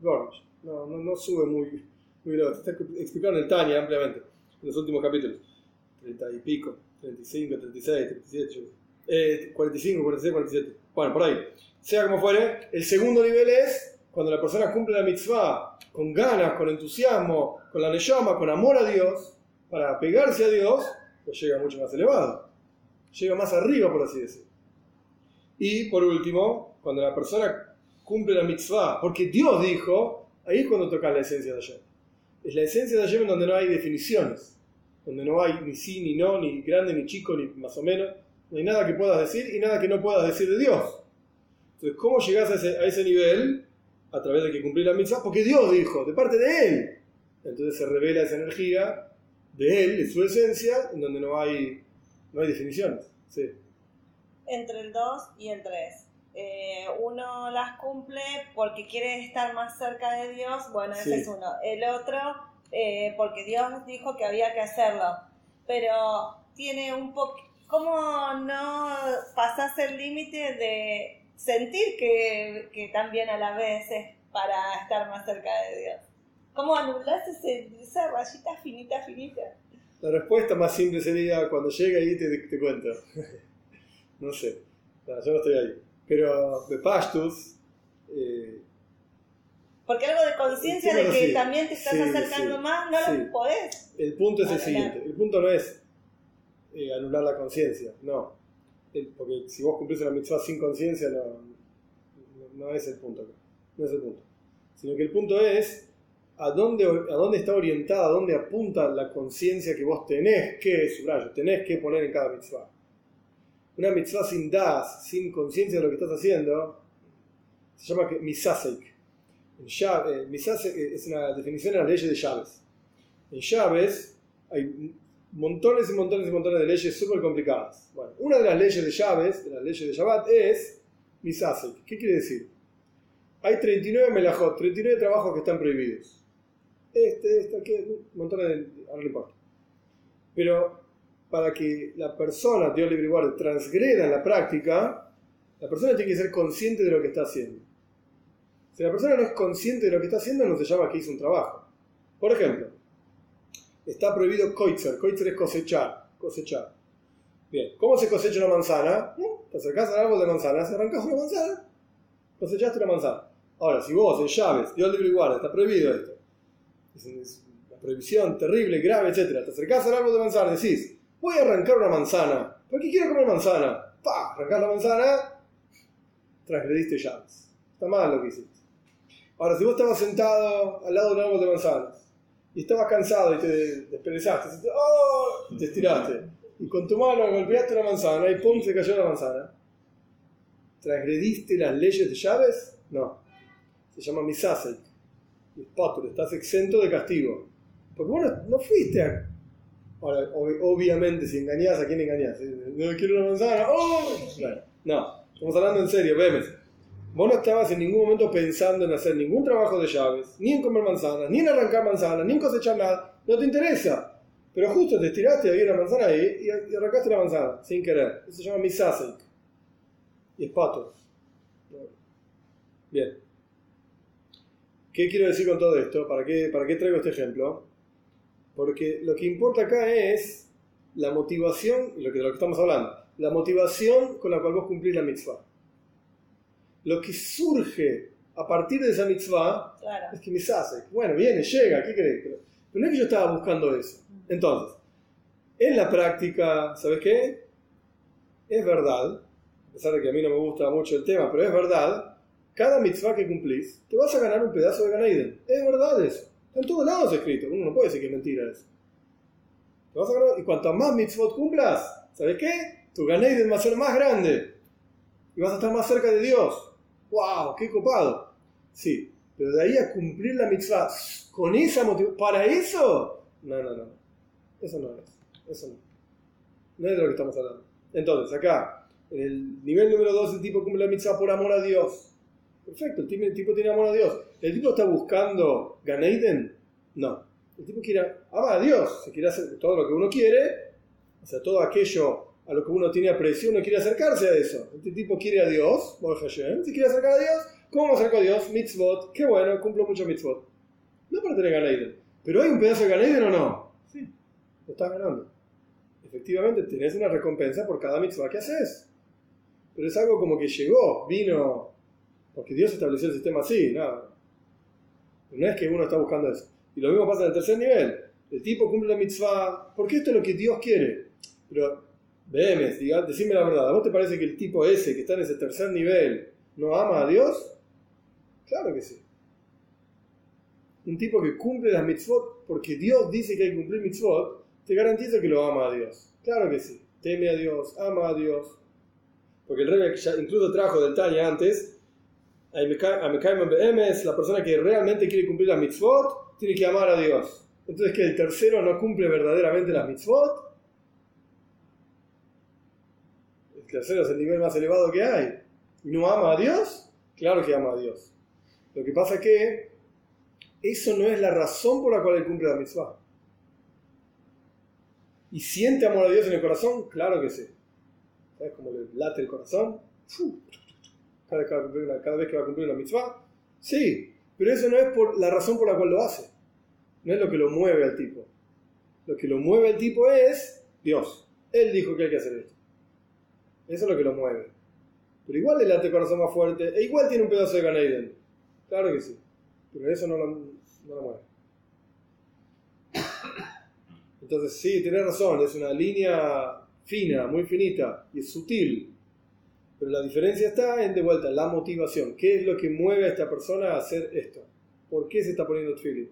Garbage. No, no, no sube muy, muy loco. Está explicado en el Tania ampliamente, en los últimos capítulos. 30 y pico, 35, 36, 37, eh, 45, 46, 47. Bueno, por ahí. Sea como fuere, el segundo nivel es cuando la persona cumple la mitzvah con ganas, con entusiasmo, con la neyama, con amor a Dios, para pegarse a Dios, pues llega mucho más elevado. Llega más arriba, por así decirlo. Y por último, cuando la persona cumple la mitzvah, porque Dios dijo, ahí es cuando toca la esencia de Hashem. Es la esencia de Hashem en donde no hay definiciones, donde no hay ni sí, ni no, ni grande, ni chico, ni más o menos. No hay nada que puedas decir y nada que no puedas decir de Dios. Entonces, ¿cómo llegas a ese, a ese nivel? A través de que cumplir la mitzvah, porque Dios dijo, de parte de Él. Entonces se revela esa energía de Él, de su esencia, en donde no hay, no hay definiciones. Sí. Entre el 2 y el 3. Eh, uno las cumple porque quiere estar más cerca de Dios, bueno, ese Sí. es uno. El otro, eh, porque Dios dijo que había que hacerlo. Pero tiene un poco... ¿Cómo no pasas el límite de sentir que, que también a la vez es para estar más cerca de Dios? ¿Cómo anulás ese, esa rayita finita, finita? La respuesta más simple sería cuando llegue ahí te, te cuento. no sé, No, yo no estoy ahí. Pero de Pashtus, eh, Porque algo de conciencia de que sí. también te estás Sí, acercando sí. más, no lo podés. el punto es el siguiente. El punto no es eh, anular la conciencia, no. El- porque si vos cumplís una mitzvah sin conciencia, no, no, es el punto. No es el punto. Sino que el punto es a dónde, a dónde está orientada, a dónde apunta la conciencia que vos tenés que, subrayo, tenés que poner en cada mitzvah. Una mitzvah sin das, sin conciencia de lo que estás haciendo, se llama misasek. Shab- eh, misasek es una definición de las leyes de llaves. En llaves hay montones y montones y montones de leyes súper complicadas. Bueno, una de las leyes de llaves, de las leyes de Shabbat, es misasek. ¿Qué quiere decir? Hay 39 melajot, 39 trabajos que están prohibidos. Este, este, aquel, montones de... ahora no importa. Pero para que la persona, Dios libre y guarde, transgreda en la práctica, la persona tiene que ser consciente de lo que está haciendo. Si la persona no es consciente de lo que está haciendo, no se llama que hizo un trabajo. Por ejemplo, está prohibido koitzer. Koitzer es cosechar. Cosechar. Bien, ¿cómo se cosecha una manzana? ¿No? Te acercás al árbol de manzanas, arrancas una manzana, cosechaste una manzana. Ahora, si vos en llaves, Dios libre y guarda, está prohibido esto. Es, es una prohibición terrible, grave, etc. Te acercás al árbol de manzana, decís, voy a arrancar una manzana. ¿Por qué quiero comer manzana? ¡Pah! Arrancás la manzana, transgrediste llaves. Está mal lo que hiciste. Ahora, si vos estabas sentado al lado de un árbol de manzanas y estabas cansado y te desperezaste, ¡oh! y te estiraste, y con tu mano golpeaste una manzana y ¡pum! se cayó la manzana, ¿transgrediste las leyes de llaves? No. Se llama misasek. Mispatur, estás exento de castigo. Porque vos no, fuiste a. Ahora, ob- obviamente, si engañás, ¿a quién engañás? No quiero una manzana. ¡Oh! Bueno, no, estamos hablando en serio, vemes. Vos no estabas en ningún momento pensando en hacer ningún trabajo de llaves, ni en comer manzanas, ni en arrancar manzanas, ni en cosechar nada. No te interesa. Pero justo te estiraste había una manzana ahí y, arrancaste la manzana, sin querer. Eso se llama misasek. Y es pato. Bien. ¿Qué quiero decir con todo esto? ¿Para qué, ¿Para qué traigo este ejemplo? Porque lo que importa acá es la motivación, lo que, de lo que estamos hablando, la motivación con la cual vos cumplís la mitzvah. Lo que surge a partir de esa mitzvah Claro. es que misasek. Bueno, viene, llega, ¿qué crees? Pero, pero no es que yo estaba buscando eso. Entonces, en la práctica, ¿sabes qué? Es verdad, a pesar de que a mí no me gusta mucho el tema, pero es verdad, cada mitzvah que cumplís, te vas a ganar un pedazo de Ganaiden. Es verdad eso. Está en todos lados escrito. Uno no puede decir que es mentira eso. Te vas a ganar, y cuanto más mitzvot cumplas, ¿sabes qué? Tu Ganaiden va a ser más grande. Y vas a estar más cerca de Dios. ¡Wow! ¡Qué copado! Sí, pero de ahí a cumplir la mitzvah con esa motivación, ¿para eso? No, no, no. Eso no es. Eso no. No es de lo que estamos hablando. Entonces, acá, en el nivel número 2, el tipo cumple la mitzvah por amor a Dios. Perfecto, el tipo, tiene amor a Dios. ¿El tipo está buscando Ganeiden? No. El tipo quiere amar a Dios. Se quiere hacer todo lo que uno quiere, o sea, todo aquello a lo que uno tiene aprecio, uno quiere acercarse a eso. Este tipo quiere a Dios, Hashem, se quiere acercar a Dios. ¿Cómo me acerco a Dios? Mitzvot. Qué bueno, cumplo mucho mitzvot. No para tener Ganeiden, ¿Pero hay un pedazo de Ganeden o no? Sí, lo estás ganando. Efectivamente, tenés una recompensa por cada mitzvah que haces. Pero es algo como que llegó, vino, porque Dios estableció el sistema así, nada. No es que uno está buscando eso. Y lo mismo pasa en el tercer nivel. El tipo cumple la mitzvah porque esto es lo que Dios quiere. Pero, vemes, diga, decime la verdad, ¿a vos te parece que el tipo ese que está en ese tercer nivel no ama a Dios? Claro que sí. Un tipo que cumple las mitzvot porque Dios dice que hay que cumplir mitzvot, te garantiza que lo ama a Dios. Claro que sí. Teme a Dios, ama a Dios. Porque el rey ya incluso trajo del Tanya antes, a es la persona que realmente quiere cumplir las mitzvot, tiene que amar a Dios. Entonces, que el tercero no cumple verdaderamente las mitzvot. El tercero es el nivel más elevado que hay. ¿Y no ama a Dios? Claro que ama a Dios. Lo que pasa es que eso no es la razón por la cual él cumple la mitzvah. ¿Y siente amor a Dios en el corazón? Claro que sí. ¿Sabes cómo le late el corazón? Cada, vez que va a cumplir una mitzvah. Sí, pero eso no es por la razón por la cual lo hace. No es lo que lo mueve al tipo. Lo que lo mueve al tipo es Dios. Él dijo que hay que hacer esto. Eso es lo que lo mueve. Pero igual le late el corazón más fuerte. E igual tiene un pedazo de Ganeiden. Claro que sí. Pero eso no lo, mueve. Entonces, sí, tienes razón, es una línea fina, muy finita y es sutil. Pero la diferencia está en, de vuelta, la motivación. ¿Qué es lo que mueve a esta persona a hacer esto? ¿Por qué se está poniendo tefilin?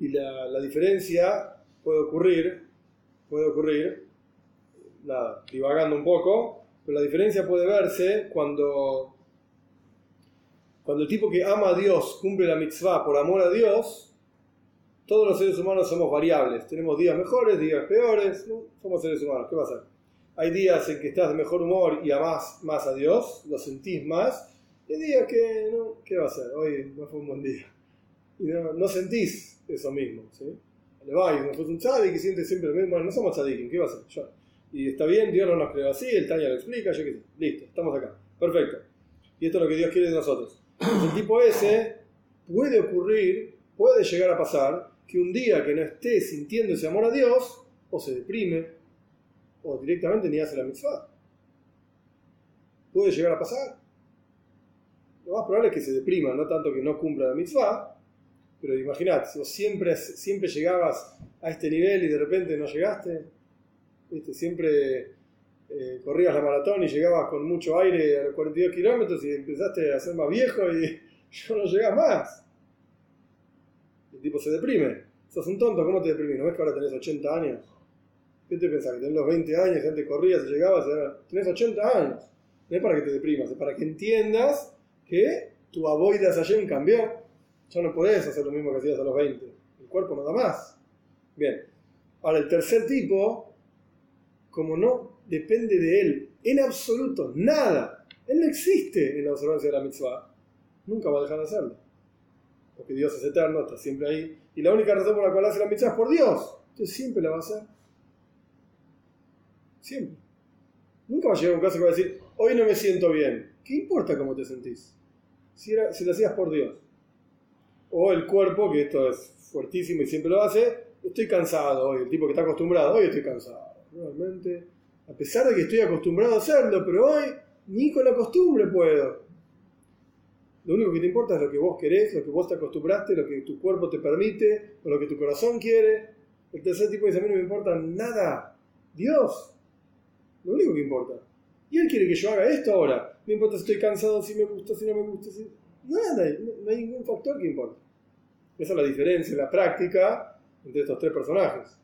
Y la, la, diferencia puede ocurrir, puede ocurrir, nada, divagando un poco, pero la diferencia puede verse cuando, cuando el tipo que ama a Dios cumple la mitzvah por amor a Dios, todos los seres humanos somos variables. Tenemos días mejores, días peores. Somos seres humanos. ¿Qué va a ser? Hay días en que estás de mejor humor y amás más a Dios, lo sentís más. Y hay días que, no, ¿qué va a ser? Hoy no fue un buen día. Y no, sentís eso mismo. ¿sí? Le vais, no sos un tzadik y sientes siempre lo mismo. Bueno, no somos tzadikim, ¿qué va a ser? Yo. Y está bien, Dios no nos creó así, el Tanya lo explica, yo qué sé. Listo, estamos acá. Perfecto. Y esto es lo que Dios quiere de nosotros. El tipo ese puede ocurrir, puede llegar a pasar que un día que no esté sintiendo ese amor a Dios, o se deprime, o directamente ni hace la mitzvah. Puede llegar a pasar. Lo más probable es que se deprima, no tanto que no cumpla la mitzvah, pero imagínate, si vos siempre, siempre llegabas a este nivel y de repente no llegaste, ¿viste? siempre eh, corrías la maratón y llegabas con mucho aire a los 42 kilómetros y empezaste a ser más viejo y yo no llegas más el tipo se deprime. Sos un tonto, ¿cómo te deprimes? ¿No ves que ahora tenés 80 años? ¿Qué te pensás? Que tenés los 20 años, gente corría, se llegabas, ahora tenés 80 años. No es para que te deprimas, es para que entiendas que tu avoidas ayer cambió. Ya no podés hacer lo mismo que hacías a los 20. El cuerpo no da más. Bien. Ahora, el tercer tipo, como no depende de él en absoluto nada, él no existe en la observancia de la mitzvah, nunca va a dejar de hacerlo porque Dios es eterno, está siempre ahí. Y la única razón por la cual hace la mitzvah es por Dios. Entonces siempre la va a hacer. Siempre. Nunca va a llegar un caso que va a decir, hoy no me siento bien. ¿Qué importa cómo te sentís? Si, era, si lo hacías por Dios. O el cuerpo, que esto es fuertísimo y siempre lo hace, estoy cansado hoy. El tipo que está acostumbrado, hoy estoy cansado. Realmente, a pesar de que estoy acostumbrado a hacerlo, pero hoy ni con la costumbre puedo. Lo único que te importa es lo que vos querés, lo que vos te acostumbraste, lo que tu cuerpo te permite, o lo que tu corazón quiere. El tercer tipo dice, a mí no me importa nada. Dios. Lo único que importa. Y Él quiere que yo haga esto ahora. No importa si estoy cansado, si me gusta, si no me gusta. Si... Nada, no hay ningún factor que importa. Esa es la diferencia en la práctica entre estos tres personajes.